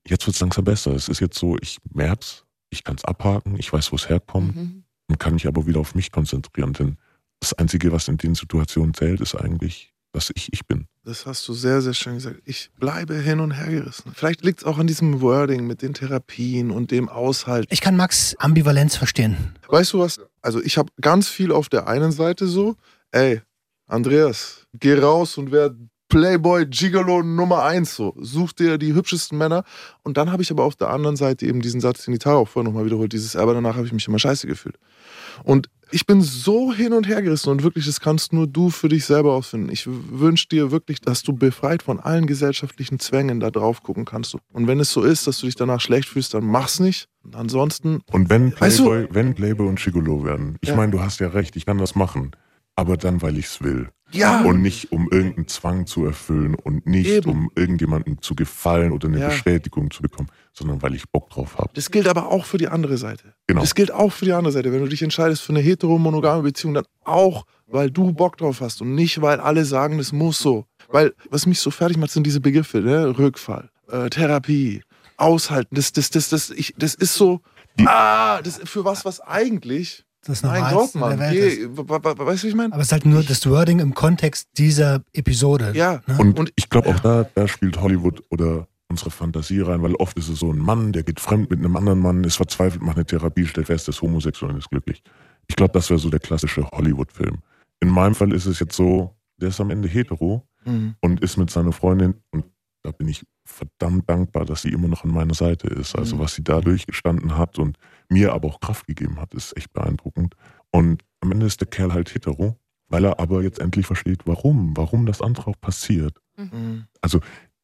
Jetzt wird es langsam besser. Es ist jetzt so, ich merk's, ich kann es abhaken, ich weiß, wo es herkommt Mhm. und kann mich aber wieder auf mich konzentrieren. Denn das Einzige, was in den Situationen zählt, ist eigentlich, dass ich ich bin. Das hast du sehr, sehr schön gesagt. Ich bleibe hin und her gerissen. Vielleicht liegt es auch an diesem Wording mit den Therapien und dem Aushalten. Ich kann Max Ambivalenz verstehen. Weißt du was? Also ich habe ganz viel auf der einen Seite so, ey, Andreas, geh raus und werd Playboy Gigolo Nummer eins so. Such dir die hübschesten Männer. Und dann habe ich aber auf der anderen Seite eben diesen Satz, den die Tara auch vorher nochmal wiederholt, dieses, aber danach habe ich mich immer scheiße gefühlt. Und ich bin so hin und her gerissen und wirklich, das kannst nur du für dich selber ausfinden. Ich wünsche dir wirklich, dass du befreit von allen gesellschaftlichen Zwängen da drauf gucken kannst. Und wenn es so ist, dass du dich danach schlecht fühlst, dann mach's nicht. Und ansonsten Und wenn Weißt du- Playboy, wenn Playboy und Gigolo werden, ich Ja. meine, du hast ja recht, ich kann das machen. Aber dann, weil ich es will. Ja. Und nicht, um irgendeinen Zwang zu erfüllen und nicht, Eben. um irgendjemandem zu gefallen oder eine Ja. Bestätigung zu bekommen, sondern weil ich Bock drauf habe. Das gilt aber auch für die andere Seite. Genau. Das gilt auch für die andere Seite. Wenn du dich entscheidest für eine heteromonogame Beziehung, dann auch, weil du Bock drauf hast und nicht, weil alle sagen, das muss so. Weil, was mich so fertig macht, sind diese Begriffe, ne? Rückfall, äh, Therapie, Aushalten. Das, das, das, das, ich, das ist so, ah, das für was, was eigentlich, Das Normalste Gott, der Mann, wa- weißt du, wie ich meine? Aber es ist halt nur das Wording im Kontext dieser Episode. Ja, Ne? Und, Und- ich glaube auch da, da spielt Hollywood oder unsere Fantasie rein, weil oft ist es so ein Mann, der geht fremd mit einem anderen Mann, ist verzweifelt, macht eine Therapie, stellt fest, ist homosexuell und ist glücklich. Ich glaube, das wäre so der klassische Hollywood-Film. In meinem Fall ist es jetzt so, der ist am Ende hetero Mhm. und ist mit seiner Freundin und da bin ich verdammt dankbar, dass sie immer noch an meiner Seite ist. Also Mhm. was sie da durchgestanden hat und mir aber auch Kraft gegeben hat, ist echt beeindruckend. Und am Ende ist der Kerl halt hetero, weil er aber jetzt endlich versteht, warum, warum das andere auch passiert. Mhm.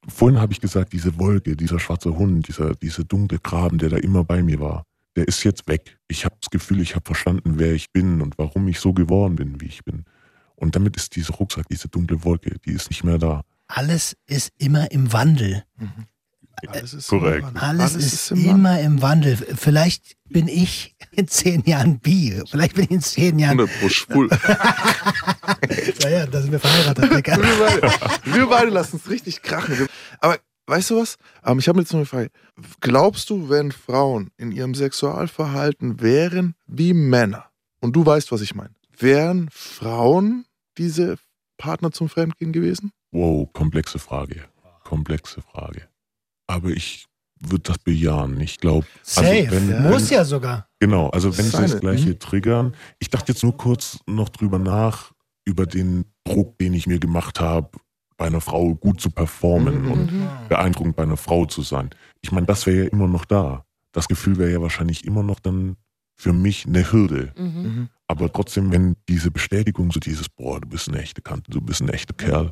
Vorhin habe ich gesagt, diese Wolke, dieser schwarze Hund, dieser, dieser dunkle Graben, der da immer bei mir war, der ist jetzt weg. Ich habe das Gefühl, ich habe verstanden, wer ich bin und warum ich so geworden bin, wie ich bin. Und damit ist dieser Rucksack, diese dunkle Wolke, die ist nicht mehr da. Alles ist immer im Wandel. Alles ist Korrekt. im Wandel. Alles, ist, im Wandel. immer im Wandel. Vielleicht bin ich in zehn Jahren bi. Vielleicht bin ich in zehn Jahren. 100 pro schwul. Naja, (laughs) da sind wir verheiratet. Wir, beide, wir beide lassen es richtig krachen. Aber weißt du was? Ähm, ich habe jetzt noch eine Frage. Glaubst du, wenn Frauen in ihrem Sexualverhalten wären wie Männer, und du weißt, was ich meine, wären Frauen diese Partner zum Fremdgehen gewesen? Wow, komplexe Frage. Komplexe Frage. Aber ich würde das bejahen. Ich glaube, Safe. also wenn, ja. Muss ja sogar. Genau, also wenn sie das gleiche mhm. triggern. Ich dachte jetzt nur kurz noch drüber nach, über den Druck, den ich mir gemacht habe, bei einer Frau gut zu performen Mhm. und beeindruckend bei einer Frau zu sein. Ich meine, das wäre ja immer noch da. Das Gefühl wäre ja wahrscheinlich immer noch dann für mich eine Hürde. Mhm. Aber trotzdem, wenn diese Bestätigung, so dieses, boah, du bist eine echte Kante, du bist ein echter Kerl,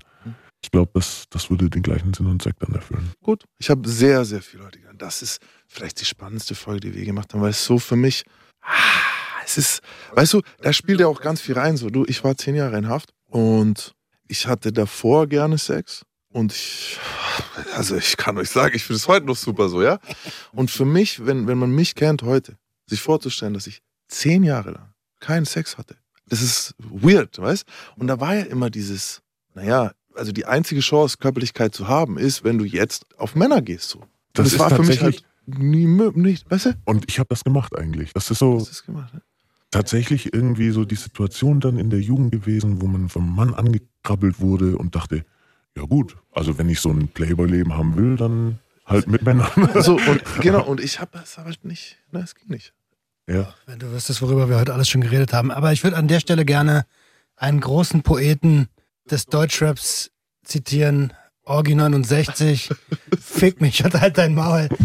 ich glaube, das, das würde den gleichen Sinn und Zweck dann erfüllen. Gut. Ich habe sehr, sehr viel heute gelernt. Das ist vielleicht die spannendste Folge, die wir gemacht haben, weil es so für mich, ah, es ist, weißt du, da spielt ja auch ganz viel rein. So, du, ich war zehn Jahre in Haft und ich hatte davor gerne Sex. Und ich, also ich kann euch sagen, ich finde es heute noch super so, ja. Und für mich, wenn, wenn man mich kennt heute, sich vorzustellen, dass ich zehn Jahre lang keinen Sex hatte, das ist weird, weißt? Und da war ja immer dieses, naja, also die einzige Chance, Körperlichkeit zu haben, ist, wenn du jetzt auf Männer gehst. So. Das das ist war für mich halt nie möglich, weißt du? Und ich habe das gemacht eigentlich. Das ist so, Das ist gemacht. ne? tatsächlich irgendwie so die Situation dann in der Jugend gewesen, wo man vom Mann angekrabbelt wurde und dachte, ja gut, also wenn ich so ein Playboy-Leben haben will, dann halt mit Männern. (laughs) So, und (laughs) genau, und ich habe das halt nicht, ne, es ging nicht. ja. Wenn du wüsstest, worüber wir heute alles schon geredet haben. Aber ich würde an der Stelle gerne einen großen Poeten des Deutschraps zitieren. Orgi 69. (laughs) Fick mich und halt dein Maul. (laughs)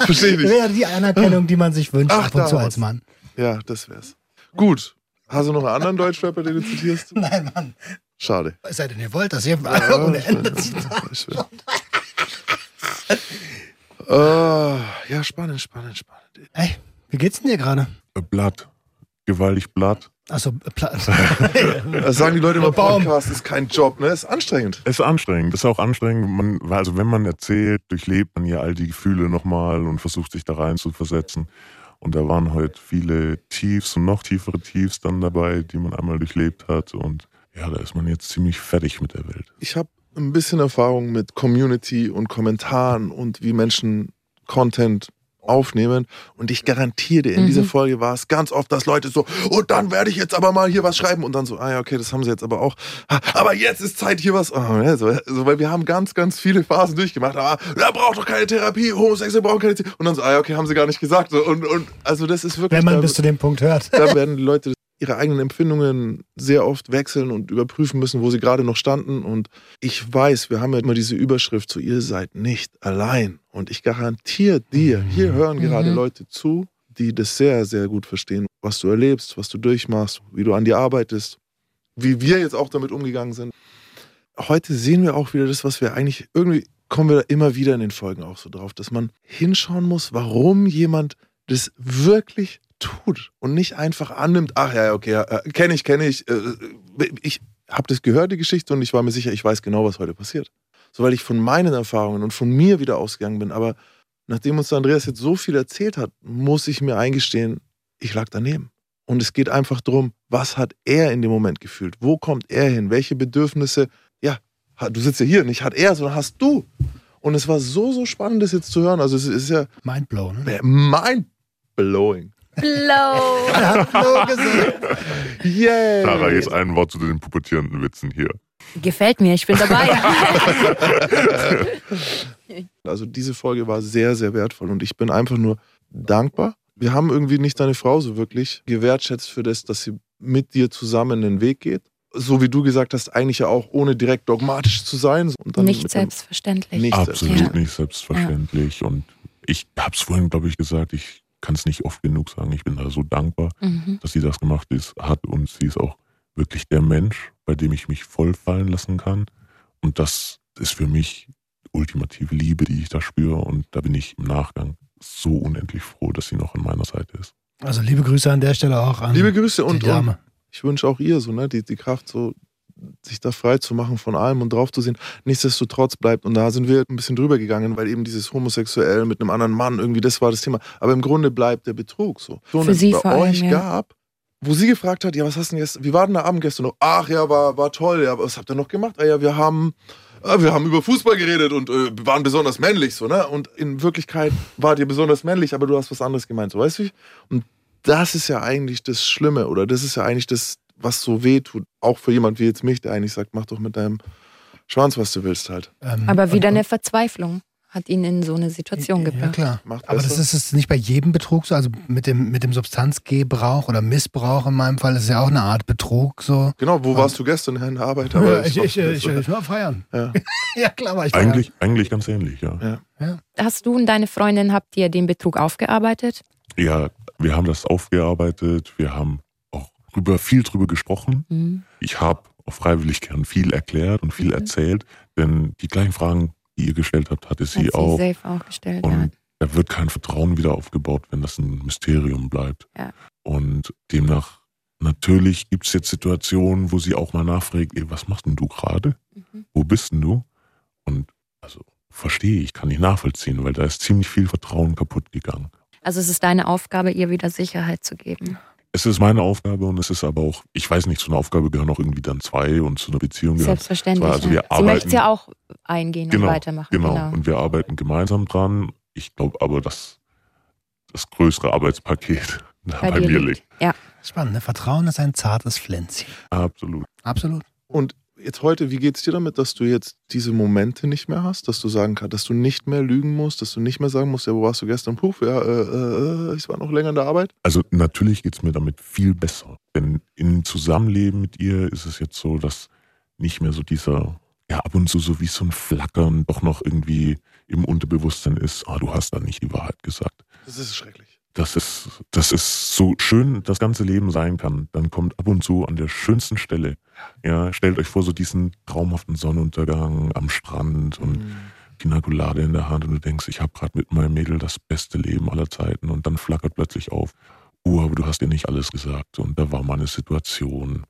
Verstehe ich. Wäre die Anerkennung, die man sich wünscht Ach, ab und zu als Mann. Ja, das wär's. Gut. Hast du noch einen anderen Deutschrapper, den du zitierst? (laughs) Nein, Mann. Schade. Es sei denn, ihr wollt das hier Ja, ohne Ende. Zitat. Ah, ja, spannend, spannend, spannend. Ey, wie geht's denn dir gerade? Blatt. Gewaltig Blatt. Achso, Platz. (laughs) Das sagen die Leute immer. Podcast ist kein Job, ne? Ist anstrengend. Es ist anstrengend. Es ist auch anstrengend. Man, also wenn man erzählt, durchlebt man ja all die Gefühle nochmal und versucht sich da rein zu versetzen. Und da waren heute viele Tiefs und noch tiefere Tiefs dann dabei, die man einmal durchlebt hat. Und ja, da ist man jetzt ziemlich fertig mit der Welt. Ich habe ein bisschen Erfahrung mit Community und Kommentaren und wie Menschen Content aufnehmen. Und ich garantiere dir, in Mhm. dieser Folge war es ganz oft, dass Leute so, und dann werde ich jetzt aber mal hier was schreiben. Und dann so, ah ja, okay, das haben sie jetzt aber auch. Ah, Aber jetzt ist Zeit, hier was. Ah, ja, so, so, weil wir haben ganz, ganz viele Phasen durchgemacht. Aber er braucht doch keine Therapie, Homosexuelle brauchen keine Therapie. Und dann so, ah ja, okay, haben sie gar nicht gesagt. So, Und, und also das ist wirklich. Wenn man da- bis zu dem Punkt hört. da werden Leute ihre eigenen Empfindungen sehr oft wechseln und überprüfen müssen, wo sie gerade noch standen. Und ich weiß, wir haben ja immer diese Überschrift, so ihr seid nicht allein. Und ich garantiere dir, hier hören gerade Mhm. Leute zu, die das sehr, sehr gut verstehen, was du erlebst, was du durchmachst, wie du an dir arbeitest, wie wir jetzt auch damit umgegangen sind. Heute sehen wir auch wieder das, was wir eigentlich irgendwie kommen wir da immer wieder in den Folgen auch so drauf, dass man hinschauen muss, warum jemand das wirklich tut und nicht einfach annimmt, ach ja, okay, ja, äh, kenne ich, kenne ich. Äh, ich habe das gehört, die Geschichte, und ich war mir sicher, ich weiß genau, was heute passiert. So, weil ich von meinen Erfahrungen und von mir wieder ausgegangen bin. Aber nachdem uns Andreas jetzt so viel erzählt hat, muss ich mir eingestehen, ich lag daneben. Und es geht einfach darum, was hat er in dem Moment gefühlt? Wo kommt er hin? Welche Bedürfnisse? Ja, du sitzt ja hier, nicht hat er, sondern hast du. Und es war so, so spannend, das jetzt zu hören. Also es ist ja Mindblown. Ne? Mindblowing. Blow. Blow gesagt. Yay! Sarah, jetzt ein Wort zu den pubertierenden Witzen hier. Gefällt mir, ich bin dabei. (laughs) Also diese Folge war sehr, sehr wertvoll und ich bin einfach nur dankbar. Wir haben irgendwie nicht deine Frau so wirklich gewertschätzt für das, dass sie mit dir zusammen den Weg geht. So wie du gesagt hast, eigentlich ja auch ohne direkt dogmatisch zu sein. Und dann Nicht selbstverständlich. Nicht Absolut selbstverständlich. nicht selbstverständlich. Und ich habe es vorhin, glaube ich, gesagt, ich kann es nicht oft genug sagen. Ich bin da so dankbar, Mhm. dass sie das gemacht ist, hat und sie ist auch wirklich der Mensch, bei dem ich mich voll fallen lassen kann. Und das ist für mich ultimative Liebe, die ich da spüre. Und da bin ich im Nachgang so unendlich froh, dass sie noch an meiner Seite ist. Also liebe Grüße an der Stelle auch an Liebe Grüße die und, und Dame. ich wünsche auch ihr so, ne, die, die Kraft, so sich da frei zu machen von allem und drauf zu sehen. Nichtsdestotrotz bleibt, und da sind wir ein bisschen drüber gegangen, weil eben dieses Homosexuell mit einem anderen Mann, irgendwie, das war das Thema. Aber im Grunde bleibt der Betrug so. so Für sie bei vor allem, euch ja. gab, wo sie gefragt hat, ja, was hast du denn jetzt, wie war denn der Abend gestern noch? Ach ja, war, war toll, ja, was habt ihr noch gemacht? Ah ja, wir haben, ah, wir haben über Fußball geredet und äh, waren besonders männlich, so, ne? Und in Wirklichkeit wart ihr besonders männlich, aber du hast was anderes gemeint, so, weißt du? Und das ist ja eigentlich das Schlimme oder das ist ja eigentlich das, was so weh tut. Auch für jemand wie jetzt mich, der eigentlich sagt, mach doch mit deinem Schwanz, was du willst halt. Ähm, Aber wieder und- eine Verzweiflung hat ihn in so eine Situation Ja, gebracht. klar. Macht Aber das ist es nicht bei jedem Betrug so. Also mit dem, mit dem Substanzgebrauch oder Missbrauch in meinem Fall ist ja auch eine Art Betrug so. Genau, wo warst du gestern in der Arbeit? Aber Ja, das (laughs) ich, ich, ich, ich, war feiern. ja. (laughs) Ja, klar war ich feiern. Eigentlich, eigentlich ganz ähnlich, ja. Hast du und deine Freundin, habt ihr den Betrug aufgearbeitet? Ja, wir haben das aufgearbeitet, wir haben drüber, viel drüber gesprochen. Mhm. Ich habe freiwillig gern viel erklärt und viel Mhm. erzählt, denn die gleichen Fragen, die ihr gestellt habt, hatte Hat sie sie auch. safe auch gestellt, ja. Und da wird kein Vertrauen wieder aufgebaut, wenn das ein Mysterium bleibt. Ja. Und demnach, natürlich gibt es jetzt Situationen, wo sie auch mal nachfragt, ey, was machst denn du gerade? Mhm. Wo bist denn du? Und also verstehe ich, kann ich nachvollziehen, weil da ist ziemlich viel Vertrauen kaputt gegangen. Also es ist deine Aufgabe, ihr wieder Sicherheit zu geben. Es ist meine Aufgabe und es ist aber auch, ich weiß nicht, zu einer Aufgabe gehören auch irgendwie dann zwei und zu einer Beziehung gehören. Selbstverständlich. Also ja. wir Sie arbeiten- möchte es ja auch eingehen Genau, und weitermachen. Genau. Genau. Und wir arbeiten gemeinsam dran. Ich glaube aber, dass das größere Arbeitspaket (laughs) da Bei bei, mir liegt. liegt. Ja. Spannend, ne? Vertrauen ist ein zartes Pflänzchen. Absolut. Absolut. Und jetzt heute, wie geht's dir damit, dass du jetzt diese Momente nicht mehr hast, dass du sagen kannst, dass du nicht mehr lügen musst, dass du nicht mehr sagen musst, ja, wo warst du gestern? Puh, ja, äh, äh, ich war noch länger in der Arbeit. Also natürlich geht's mir damit viel besser. Denn im Zusammenleben mit ihr ist es jetzt so, dass nicht mehr so dieser, ja, ab und zu so wie so ein Flackern doch noch irgendwie im Unterbewusstsein ist, ah, du hast da nicht die Wahrheit gesagt. Das ist schrecklich. Das ist, das ist so schön das ganze Leben sein kann. Dann kommt ab und zu an der schönsten Stelle. Ja, stellt euch vor, so diesen traumhaften Sonnenuntergang am Strand und Mhm. Pinacolade in der Hand und du denkst, ich habe gerade mit meinem Mädel das beste Leben aller Zeiten und dann flackert plötzlich auf, oh, aber du hast dir nicht alles gesagt und da war mal eine Situation.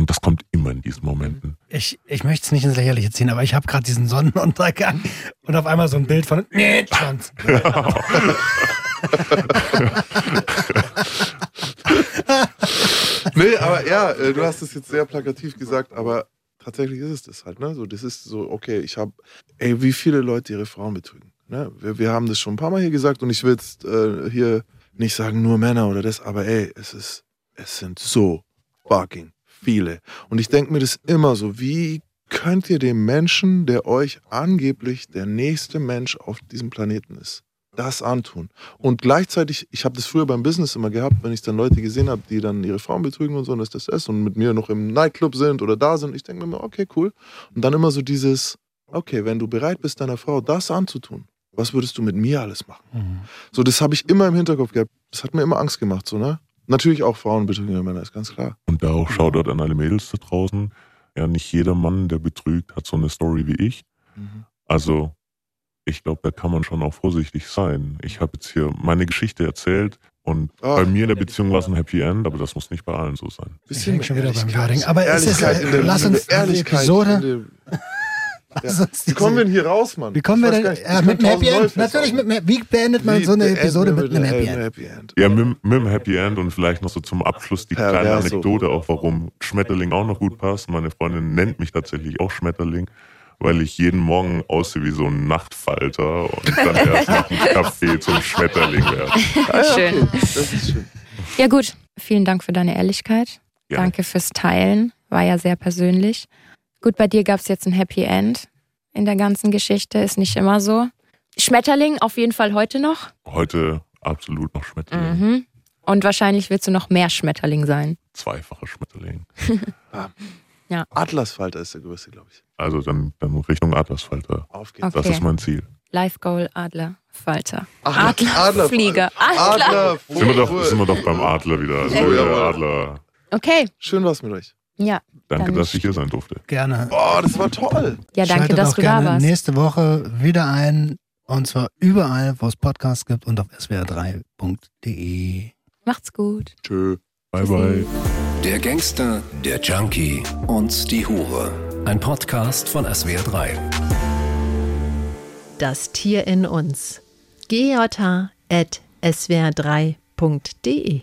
Und das kommt immer in diesen Momenten. Ich, ich möchte es nicht ins Lächerliche ziehen, aber ich habe gerade diesen Sonnenuntergang und auf einmal so ein Bild von nee, Schwanz. (laughs) nee, aber ja, äh, du hast es jetzt sehr plakativ gesagt, aber tatsächlich ist es das halt, ne? So, das ist so, okay, ich habe, ey, wie viele Leute ihre Frauen betrügen. Ne? Wir, wir haben das schon ein paar Mal hier gesagt und ich will jetzt äh, hier nicht sagen, nur Männer oder das, aber ey, es ist, es sind so fucking viele. Und ich denke mir das immer so, wie könnt ihr dem Menschen, der euch angeblich der nächste Mensch auf diesem Planeten ist, das antun? Und gleichzeitig, ich habe das früher beim Business immer gehabt, wenn ich dann Leute gesehen habe, die dann ihre Frauen betrügen und so, und das das ist und mit mir noch im Nightclub sind oder da sind, ich denke mir immer, okay, cool. Und dann immer so dieses, okay, wenn du bereit bist, deiner Frau das anzutun, was würdest du mit mir alles machen? Mhm. So, das habe ich immer im Hinterkopf gehabt. Das hat mir immer Angst gemacht, so, ne? Natürlich auch Frauen betrügen Männer, ist ganz klar. Und da auch Shoutout an alle Mädels da draußen. Ja, nicht jeder Mann, der betrügt, hat so eine Story wie ich. Also, ich glaube, da kann man schon auch vorsichtig sein. Ich habe jetzt hier meine Geschichte erzählt Und Oh. bei mir in der Beziehung war es ein Happy End, aber das muss nicht bei allen so sein. Ich Bisschen hänge schon wieder beim. Wording. Aber es ist, der lass uns die Ehrlichkeit Episode. Uns Wie kommen wir denn hier raus, Mann? Wie kommen wir denn? Ja, mit einem Happy End. Natürlich mit einem, wie beendet man Wie so eine Episode man mit einem Happy einem End? Happy End? Ja, mit, mit dem Happy End und vielleicht noch so zum Abschluss die kleine Perverso. Anekdote auch, warum Schmetterling auch noch gut passt. Meine Freundin nennt mich tatsächlich auch Schmetterling, weil ich jeden Morgen aussehe wie so ein Nachtfalter und dann (laughs) erst nach dem Kaffee zum Schmetterling werde. Schön. Das ist schön. Ja gut, vielen Dank für deine Ehrlichkeit. Ja. Danke fürs Teilen, war ja sehr persönlich. Gut, bei dir gab es jetzt ein Happy End in der ganzen Geschichte, ist nicht immer so. Schmetterling auf jeden Fall heute noch. Heute absolut noch Schmetterling. Mhm. Und wahrscheinlich willst du noch mehr Schmetterling sein. Zweifacher Schmetterling. (laughs) Atlasfalter ist der größte, glaube ich. Also dann, dann Richtung Atlasfalter. Auf geht's. Okay. Das ist mein Ziel. Life Goal Adler Falter. Adler- Adlerflieger. Adler. Adler. Sind wir, doch, sind wir doch beim Adler wieder. Also Oh, jawohl. Adler. Okay, Schön war's mit euch. ja. Danke, Dann- dass ich hier sein durfte. Gerne. Oh, das war toll. Ja, danke, Schaltet dass auch du da gerne warst. nächste Woche wieder ein. Und zwar überall, wo es Podcasts gibt und auf swr3.de. Macht's gut. Tschö. Bye, bye. Der Gangster, der Junkie und die Hure. Ein Podcast von SWR3. Das Tier in uns. gj.swr3.de